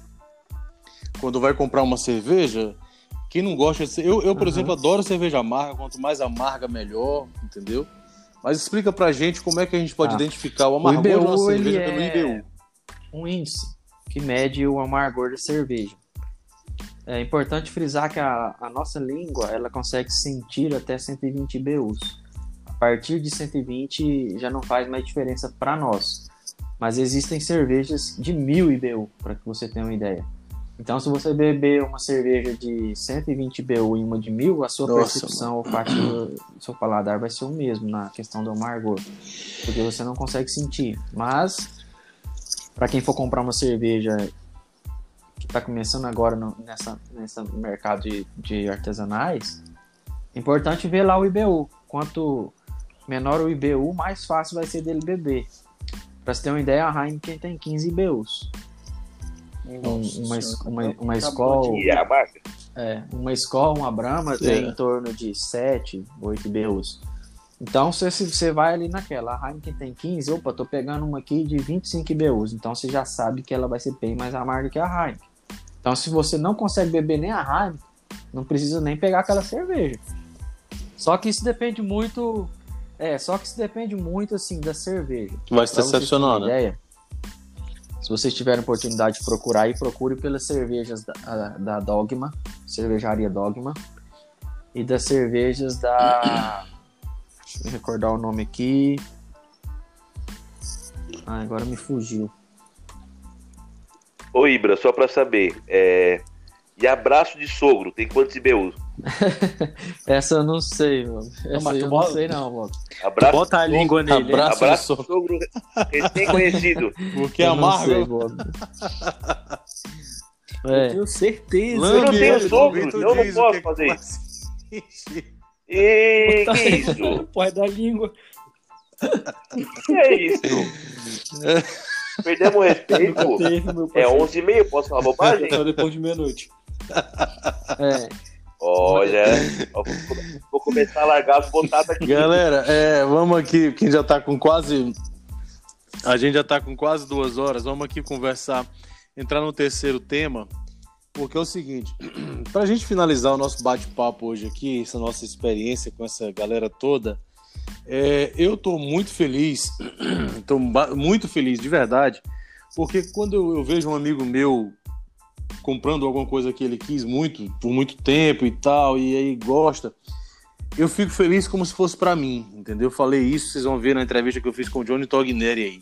quando vai comprar uma cerveja, quem não gosta de. Eu, eu por uhum. exemplo, adoro cerveja amarga. Quanto mais amarga, melhor, entendeu? Mas explica pra gente como é que a gente pode ah, identificar o amargor o IBU, de uma cerveja pelo é IBU. Um índice que mede o amargor da cerveja. É importante frisar que a, a nossa língua ela consegue sentir até 120 IBUs. A partir de 120 já não faz mais diferença para nós. Mas existem cervejas de 1000 IBU, para que você tenha uma ideia. Então, se você beber uma cerveja de 120 BU e uma de 1000, a sua Nossa, percepção olfativa do seu paladar vai ser o mesmo na questão do amargor, porque você não consegue sentir. Mas, para quem for comprar uma cerveja que está começando agora no, nessa, nessa mercado de, de artesanais, é importante ver lá o IBU. Quanto menor o IBU, mais fácil vai ser dele beber. Para você ter uma ideia, a Heineken tem 15 IBUs uma, uma, uma escola. É, uma escola, uma Brahma é. tem em torno de 7, 8 BUs. Então, se você vai ali naquela, a Heineken tem 15, opa, tô pegando uma aqui de 25 BUs. Então, você já sabe que ela vai ser bem mais amarga que a Heineken. Então, se você não consegue beber nem a Heineken, não precisa nem pegar aquela cerveja. Só que isso depende muito. É, só que isso depende muito, assim, da cerveja. Vai se decepcionar, né? Ideia, se vocês tiverem oportunidade de procurar aí, procure pelas cervejas da, da Dogma, cervejaria Dogma, e das cervejas da. Deixa eu recordar o nome aqui. Ah, agora me fugiu. Ô Ibra, só pra saber, é... e abraço de sogro, tem quantos IBUs? Essa eu não sei, mano. Essa não, eu não sei, não, mano. Abraço, bota a língua nele. Abraço, abraço do sogro recém-conhecido. Porque é amargo. É. Eu tenho certeza. eu não tenho sogro, eu não posso fazer isso. E que isso? Pode dar língua. Que é isso? Perdemos o respeito. é 11h30, posso falar bobagem? Só depois de meia-noite. É. Olha, vou começar a largar as botadas aqui. Galera, é, vamos aqui, quem já tá com quase. A gente já tá com quase duas horas, vamos aqui conversar, entrar no terceiro tema, porque é o seguinte, pra gente finalizar o nosso bate-papo hoje aqui, essa nossa experiência com essa galera toda, é, eu tô muito feliz, tô muito feliz de verdade, porque quando eu, eu vejo um amigo meu comprando alguma coisa que ele quis muito, por muito tempo e tal, e aí gosta, eu fico feliz como se fosse para mim, entendeu? Eu falei isso, vocês vão ver na entrevista que eu fiz com o Johnny Togneri aí.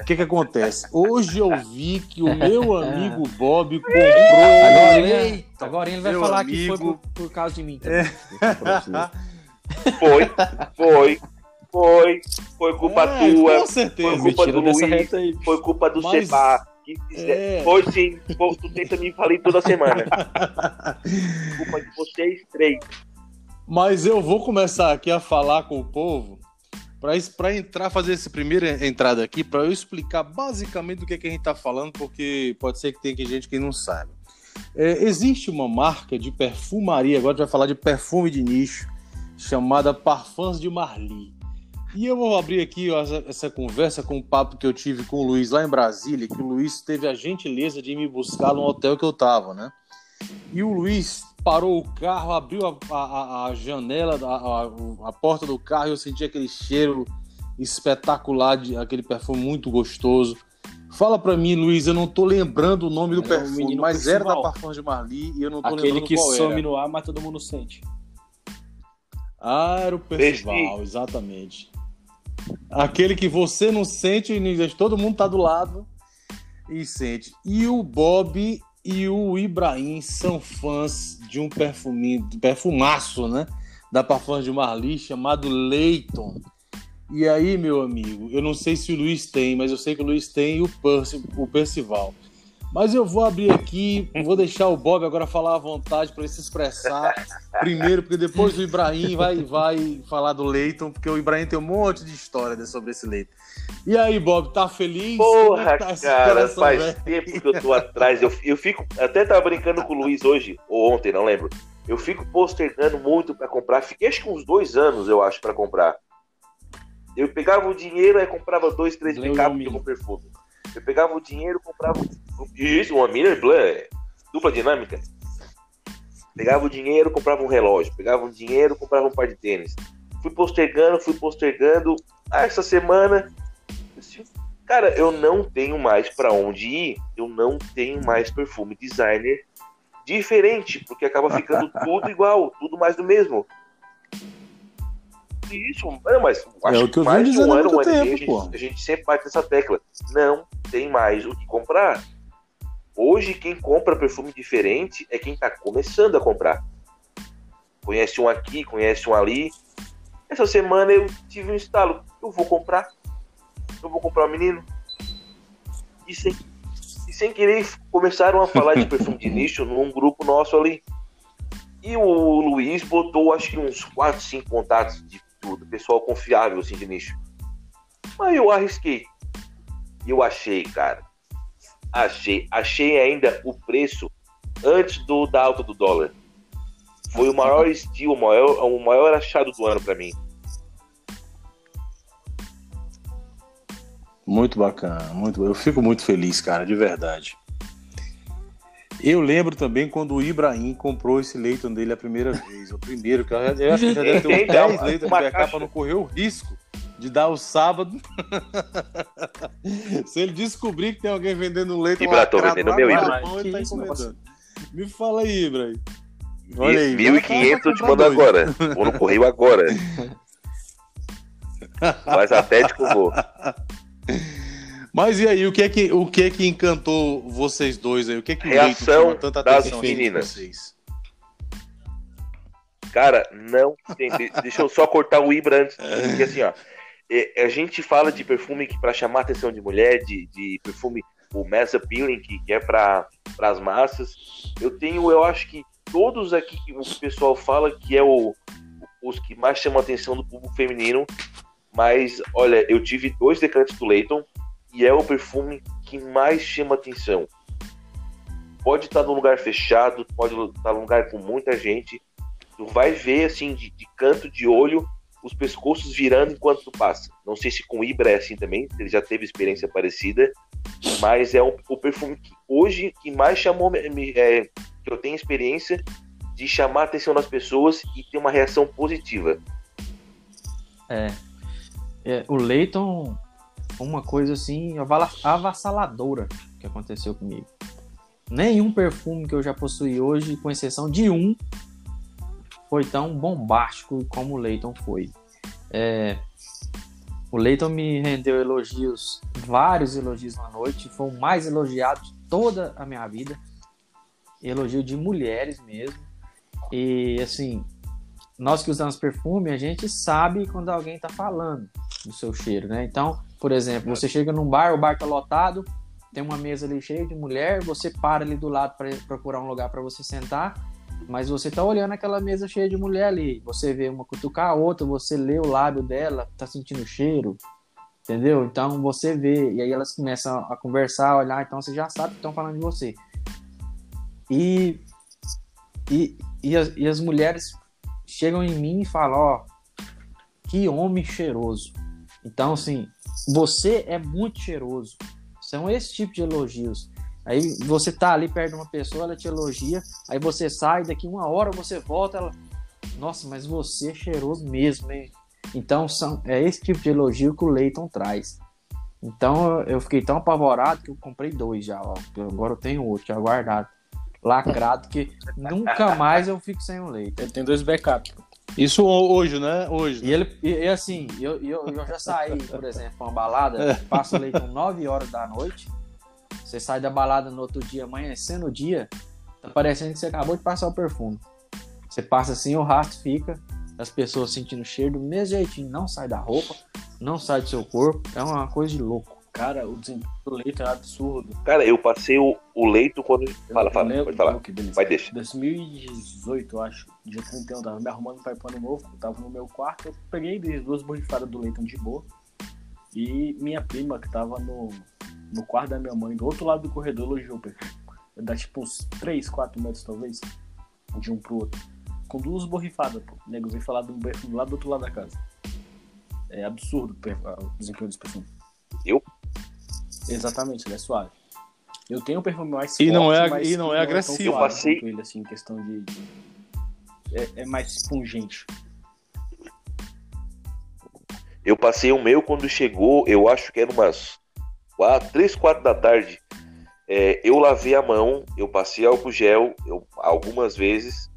O que que acontece? Hoje eu vi que o meu amigo Bob comprou. Agora, ele, agora ele vai falar amigo... que foi por, por causa de mim. É. Foi, foi, foi, foi culpa é, tua. Com certeza. Foi culpa do Luiz, foi culpa do Mas... Seba é. Foi sim, tu tenta me falar toda semana. Culpa de vocês três. Mas eu vou começar aqui a falar com o povo para entrar, fazer essa primeira entrada aqui, para eu explicar basicamente do que, é que a gente está falando, porque pode ser que tenha gente que não sabe. É, existe uma marca de perfumaria, agora a gente vai falar de perfume de nicho, chamada Parfums de Marli. E eu vou abrir aqui ó, essa, essa, conversa com o papo que eu tive com o Luiz lá em Brasília, que o Luiz teve a gentileza de me buscar no hotel que eu tava, né? E o Luiz parou o carro, abriu a, a, a janela, a, a, porta do carro e eu senti aquele cheiro espetacular, de, aquele perfume muito gostoso. Fala pra mim, Luiz, eu não tô lembrando o nome do era perfume, mas era da Parfum de Marli e eu não tô Aquele lembrando que qual some era. no ar, mas todo mundo sente. Ah, era o Percival, exatamente. Aquele que você não sente todo mundo tá do lado e sente. E o Bob e o Ibrahim são fãs de um perfuminho, perfumaço, né? Da Parfums de Marli chamado Leighton. E aí, meu amigo, eu não sei se o Luiz tem, mas eu sei que o Luiz tem e o, Perci, o Percival. Mas eu vou abrir aqui, vou deixar o Bob agora falar à vontade para ele se expressar. Primeiro, porque depois o Ibrahim vai, vai falar do Leighton, porque o Ibrahim tem um monte de história sobre esse Leighton. E aí, Bob, tá feliz? Porra, tá cara, faz velho? tempo que eu tô atrás. Eu, eu fico. Até tava brincando com o Luiz hoje, ou ontem, não lembro. Eu fico postergando muito para comprar. Fiquei acho que uns dois anos, eu acho, para comprar. Eu pegava o dinheiro e comprava dois, três make com perfume. Eu pegava o dinheiro, comprava isso, uma Miller Blanc, é dupla dinâmica. Pegava o dinheiro, comprava um relógio. Pegava o dinheiro, comprava um par de tênis. Fui postergando, fui postergando. Ah, essa semana, cara, eu não tenho mais para onde ir. Eu não tenho mais perfume designer diferente, porque acaba ficando tudo igual, tudo mais do mesmo. Isso, não, mas acho é que, que mais de um ano, um ano tempo, a, gente, a gente sempre bate nessa tecla. Não tem mais o que comprar. Hoje, quem compra perfume diferente é quem está começando a comprar. Conhece um aqui, conhece um ali. Essa semana eu tive um estalo. Eu vou comprar. Eu vou comprar um menino. E sem, e sem querer começaram a falar de perfume de nicho num grupo nosso ali. E o Luiz botou acho que uns 4, 5 contatos de tudo, pessoal confiável assim de nicho. Mas eu arrisquei. E eu achei, cara. Achei. Achei ainda o preço antes do, da alta do dólar. Foi o maior estilo, o maior, o maior achado do ano para mim. Muito bacana, muito. Eu fico muito feliz, cara, de verdade. Eu lembro também quando o Ibrahim comprou esse Leighton dele a primeira vez. O primeiro, que eu, acho que já deve ter uns 10 Leighton BK para não correr o risco de dar o sábado. Se ele descobrir que tem alguém vendendo leite Ibra, tô vendendo meu Ibra. Tá Me fala aí, Ibra. Olha aí. 1.500 eu te mando agora. Vou no correio agora. Mas até te vou. Mas e aí, o que é que, o que, é que encantou vocês dois aí? O que é que Reação tanta das meninas. Vocês? Cara, não tem. Deixa eu só cortar o Ibra antes. Porque assim, ó. É, a gente fala de perfume que para chamar a atenção de mulher, de, de perfume, o mass appealing, que, é para as massas. Eu tenho, eu acho que todos aqui que o pessoal fala que é o, os que mais chamam a atenção do público feminino. Mas, olha, eu tive dois decantes do Leighton e é o perfume que mais chama atenção. Pode estar num lugar fechado, pode estar num lugar com muita gente. Tu vai ver, assim, de, de canto de olho, os pescoços virando enquanto tu passa. Não sei se com Ibra é assim também, ele já teve experiência parecida, mas é um, o perfume que hoje que mais chamou, é, que eu tenho experiência de chamar a atenção das pessoas e ter uma reação positiva. É. é o Leighton, uma coisa assim avassaladora que aconteceu comigo. Nenhum perfume que eu já possuí hoje, com exceção de um, foi tão bombástico como o Leighton foi. É, o Leighton me rendeu elogios, vários elogios na noite, foi o mais elogiado de toda a minha vida. Elogio de mulheres mesmo. E assim, nós que usamos perfume, a gente sabe quando alguém está falando do seu cheiro, né? Então, por exemplo, você chega num bar, o bar está lotado, tem uma mesa ali cheia de mulher, você para ali do lado para procurar um lugar para você sentar mas você tá olhando aquela mesa cheia de mulher ali. Você vê uma cutucar a outra, você lê o lábio dela, tá sentindo o cheiro. Entendeu? Então você vê, e aí elas começam a conversar, a olhar, então você já sabe que estão falando de você. E, e, e, as, e as mulheres chegam em mim e falam: Ó, que homem cheiroso. Então, assim, você é muito cheiroso. São esse tipo de elogios. Aí você tá ali perto de uma pessoa, ela te elogia, aí você sai, daqui uma hora você volta, ela. Nossa, mas você é cheiroso mesmo, hein? Então são, é esse tipo de elogio que o Leighton traz. Então eu fiquei tão apavorado que eu comprei dois já, ó. Agora eu tenho outro já guardado. Lacrado, que nunca mais eu fico sem um Leighton. Ele tem dois backups. Isso hoje, né? Hoje. E, ele, e, e assim, eu, eu, eu já saí, por exemplo, uma balada, passo o Leighton 9 horas da noite. Você sai da balada no outro dia, amanhecendo o dia, tá parecendo que você acabou de passar o perfume. Você passa assim, o rastro fica, as pessoas sentindo o cheiro do mesmo jeitinho, não sai da roupa, não sai do seu corpo, é uma coisa de louco. Cara, o desempenho do Leito é absurdo. Cara, eu passei o, o leito quando. Fala, Eu fala, lembro- pode falar. Ok, beleza. Vai, deixa. 2018, eu acho, dia 31, eu tava me arrumando pra ir pro ano novo, eu tava no meu quarto, eu peguei duas borrifadas do Leiton de boa. E minha prima, que tava no, no quarto da minha mãe, do outro lado do corredor, elogiou o perfume. Dá tipo uns 3, 4 metros, talvez, de um pro outro. Com duas borrifadas, pô. O nego veio falar do perfume lá do outro lado da casa. É absurdo o desempenho desse perfume. Eu? Exatamente, ele é suave. Eu tenho um perfume mais E forte, não é- mas e não é tão agressivo. suave Eu passei- ele, assim, questão de... de- É, é mais pungente. Eu passei o meu quando chegou, eu acho que era umas 4, 3, 4 da tarde. É, eu lavei a mão, eu passei álcool gel eu, algumas vezes.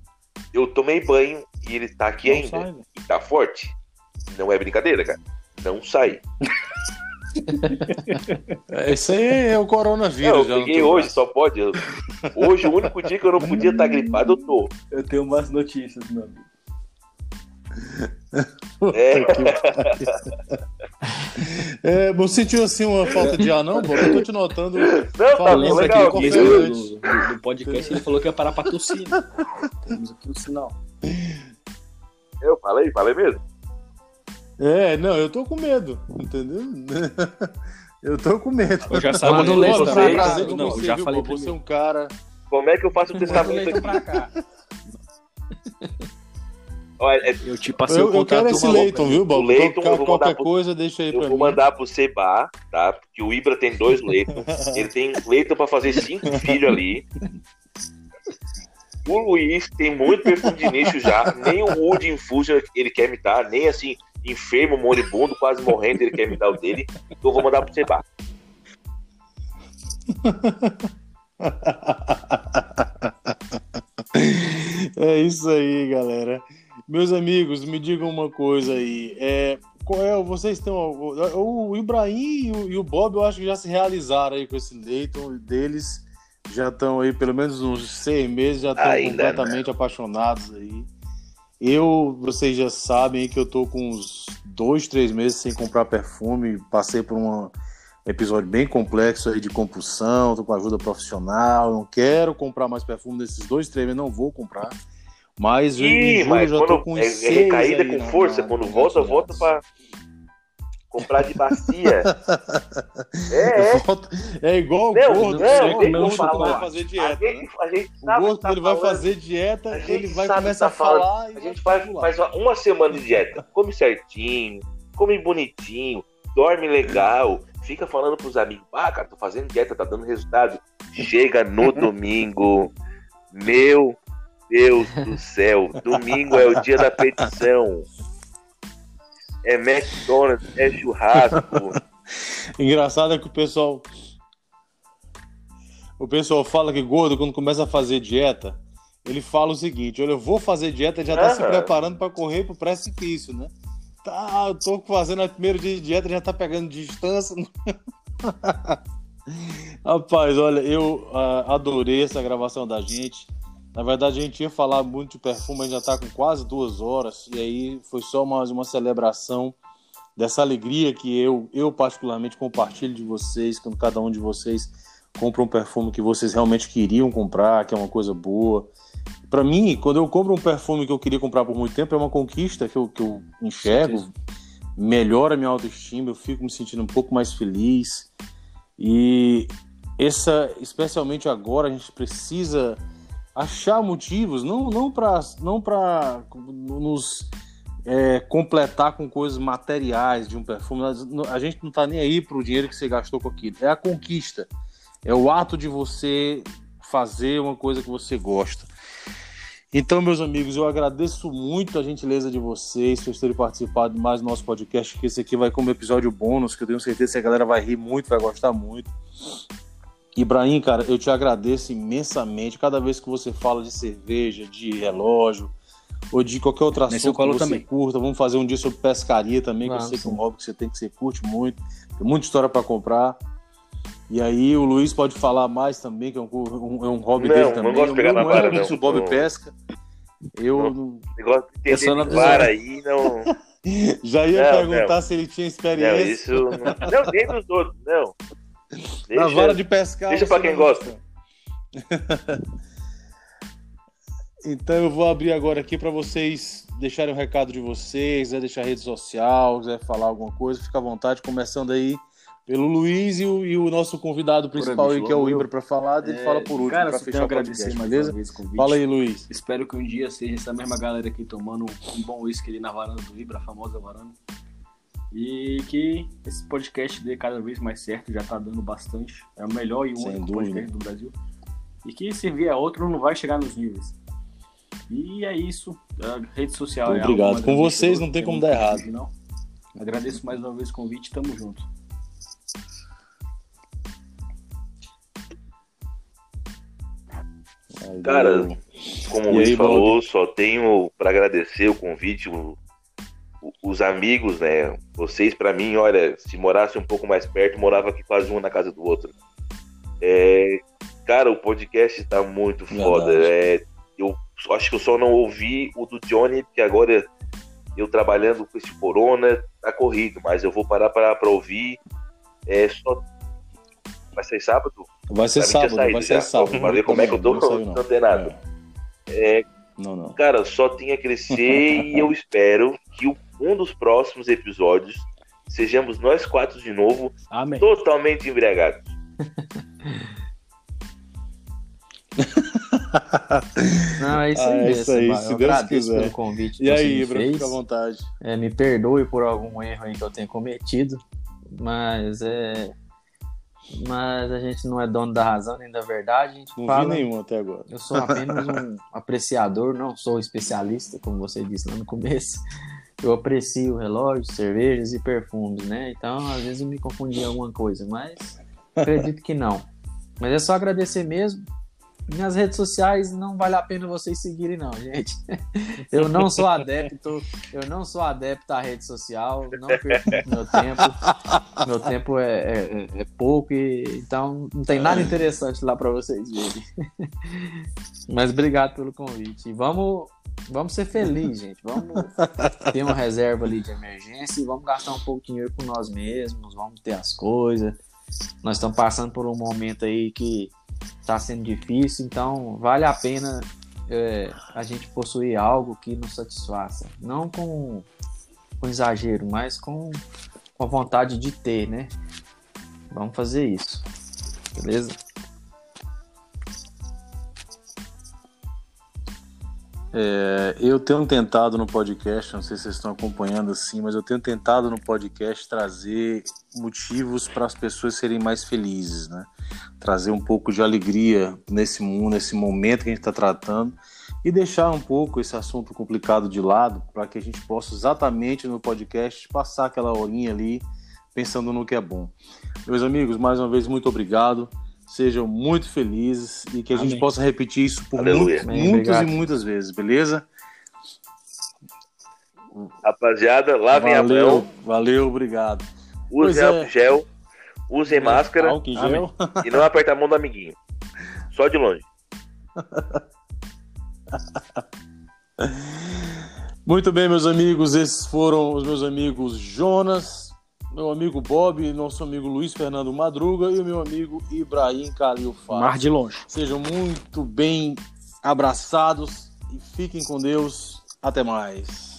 Eu tomei banho e ele tá aqui Não ainda. sai, velho. E tá forte. Não é brincadeira, cara. Não sai. É, Isso aí é o coronavírus. Não, eu peguei hoje, braço. só pode. eu- Hoje, o único dia que eu não podia estar gripado, eu tô. Eu tenho umas notícias, meu amigo. É, É, você sentiu assim uma falta de ar, não, Bob? Eu tô te notando. não, tá Falando aqui, legal. aqui. Do, do, do podcast, ele falou que ia parar pra tossir. né? Temos aqui o sinal. Eu falei, falei mesmo. É, não, eu tô com medo, entendeu? Eu tô com medo. Eu já sabe Manda o onde Leitão você- pra Prazer Não, eu já viu, falei Bob? Você é um cara. Como é que eu faço o testamento aqui? pra cá. Olha, é- Eu te passei Eu, o eu contato quero do esse Leiton, viu, Bob? O Leiton, Qualquer- eu vou mandar Qualquer pro- coisa, deixa aí pra Eu vou mim. mandar pro Seba, tá? Porque o Ibra tem dois leitos. Ele tem leito pra fazer cinco filhos ali. O Luiz tem muito perfume de nicho já. Nem o Wood Infusion ele quer me dar. Nem assim, enfermo, moribundo, quase morrendo, ele quer me dar o dele. Então eu vou mandar pro Seba. É isso aí, galera. Meus amigos, me digam uma coisa aí. É, qual é, vocês estão. O, Ibrahim e o, e o Bob, eu acho que já se realizaram aí com esse Leiton deles. Já estão aí, pelo menos uns seis meses, já estão completamente apaixonados aí. Eu, vocês já sabem que eu tô com uns dois, três meses sem comprar perfume. Passei por um episódio bem complexo aí de compulsão, tô com ajuda profissional. Não quero comprar mais perfume nesses dois, três meses, não vou comprar. Mas em Ih, julho mas eu já tô quando com é, é recaída aí com força, quando na- volta, volta pra comprar de bacia. É, é. É igual o Não, gordo, não, só tem que como o gordo quando falar. vai fazer A dieta, né? gente, a gente O sabe gordo, tá quando ele vai falando. fazer dieta, A gente ele vai começar a tá falando. falar A vai gente faz, faz uma- uma semana de dieta, come certinho, come bonitinho, dorme legal, fica falando pros amigos, ah, cara, tô fazendo dieta, tá dando resultado. Chega no domingo, meu Deus do céu, domingo é o dia da petição. É McDonald's, é churrasco. Engraçado é que o pessoal. O pessoal fala que gordo, quando começa a fazer dieta, ele fala o seguinte: olha, eu vou fazer dieta, já tá se preparando para correr pro precipício, né? Tá, eu tô fazendo o primeiro dia de dieta, já tá pegando distância. Rapaz, olha, eu ah, adorei essa gravação da gente. Na verdade, a gente ia falar muito de perfume, a gente já tá com quase duas horas, e aí foi só mais uma celebração dessa alegria que eu, eu particularmente compartilho de vocês, quando cada um de vocês compra um perfume que vocês realmente queriam comprar, que é uma coisa boa. Para mim, quando eu compro um perfume que eu queria comprar por muito tempo, é uma conquista que eu, que eu enxergo, melhora a minha autoestima, eu fico me sentindo um pouco mais feliz. E essa, especialmente agora, a gente precisa achar motivos, não, não para não pra nos é, completar com coisas materiais de um perfume. A gente não tá nem aí pro dinheiro que você gastou com aquilo. É a conquista. É o ato de você fazer uma coisa que você gosta. Então, meus amigos, eu agradeço muito a gentileza de vocês por terem participado de mais do nosso podcast, que esse aqui vai como episódio bônus, que eu tenho certeza que a galera vai rir muito, vai gostar muito. Ibrahim, cara, eu te agradeço imensamente cada vez que você fala de cerveja, de relógio, ou de qualquer eu assunto que você também. curta. Vamos fazer um dia sobre pescaria também, que eu sei que é um hobby que você tem que você curte muito. Tem muita história para comprar. E aí o Luiz pode falar mais também, que é um, um- é um hobby Não, dele não também. gosto de pegar na não é vara, isso, não. o Bob Não. pesca. Eu Não. não- Negócio de não de vara aí, não. Já ia Não, perguntar não. se ele tinha Não, experiência. isso. Não, não nem dos outros, não. Na Deixa- vara de pescar. deixa pra quem gosta. Então eu vou abrir agora aqui para vocês deixarem o recado de vocês, quiser deixar rede social, quiser falar alguma coisa, fica à vontade, começando aí pelo Luiz e o, e o nosso convidado principal aí, que é o. Ibra, para falar, ele É, fala por último, Cara, para só fechar o podcast, beleza? Fala aí, Luiz. Espero que um dia seja essa mesma galera aqui tomando um bom uísque ali na varanda do Ibra, a famosa varanda. E que esse podcast dê cada vez mais certo, já tá dando bastante. É o melhor e o Sem único dúvida. podcast do Brasil. E que se vier outro, não vai chegar nos níveis. E é isso. A rede social Muito é algo obrigado. Com vocês não tem como dar errado. Não. Agradeço mais uma vez o convite, tamo junto. Cara. Como o Luiz falou, só tenho para agradecer o convite, o- os amigos, né? Vocês, para mim, olha, se morasse um pouco mais perto, morava aqui quase um na casa do outro. É, cara, o podcast tá muito foda. É, eu acho que eu só não ouvi o do Johnny, porque agora eu trabalhando com esse corona, tá corrido, mas eu vou parar pra, pra ouvir. É só. Vai ser sábado? Vai ser sábado, vai ser já. sábado. Pra ver como é que eu tô, Não tem nada. É, Não, não. Cara, só tinha a crescer e eu espero que o- um dos próximos episódios sejamos nós quatro de novo, Amém. totalmente embriagados. Não, é isso Ah, aí é mesmo. isso aí, se eu Deus agradeço quiser. pelo convite E aí, Ibra, fica à vontade. É, me perdoe por algum erro aí que eu tenha cometido, mas é. Mas a gente não é dono da razão nem da verdade. A gente Não fala. vi nenhum até agora. Eu sou apenas um apreciador, não sou especialista, como você disse lá no começo. Eu aprecio relógios, cervejas e perfumes, né? Então, às vezes eu me confundi em alguma coisa, mas acredito que não. Mas é só agradecer mesmo. Nas redes sociais não vale a pena vocês seguirem, não, gente. Eu não sou adepto, eu não sou adepto à rede social, não perco meu tempo. Meu tempo é, é- é pouco, e, então não tem nada interessante lá para vocês verem. Mas obrigado pelo convite. E vamos, vamos ser felizes, gente. Vamos ter uma reserva ali de emergência e vamos gastar um pouco de dinheiro com nós mesmos, vamos ter as coisas. Nós estamos passando por um momento aí que está sendo difícil, então vale a pena é, a gente possuir algo que nos satisfaça. Não com, com exagero, mas com, com a vontade de ter, né? Vamos fazer isso. Beleza? É, eu tenho tentado no podcast, não sei se vocês estão acompanhando assim, mas eu tenho tentado no podcast trazer motivos para as pessoas serem mais felizes, né? Trazer um pouco de alegria nesse mundo, nesse momento que a gente está tratando e deixar um pouco esse assunto complicado de lado para que a gente possa exatamente no podcast passar aquela horinha ali pensando no que é bom. Meus amigos, mais uma vez muito obrigado. Sejam muito felizes e que a gente Amém. possa repetir isso por muito- muitas e muitas vezes, beleza? Rapaziada, lavem a valeu, mão, valeu, obrigado. Usem é. gel, usem máscara Álcool em gel. e não aperta a mão do amiguinho. Só de longe. Muito bem, meus amigos, esses foram os meus amigos Jonas, meu amigo Bob, nosso amigo Luiz Fernando Madruga e o meu amigo Ibrahim Khalil Faz. Mar de longe. Sejam muito bem abraçados e fiquem com Deus. Até mais.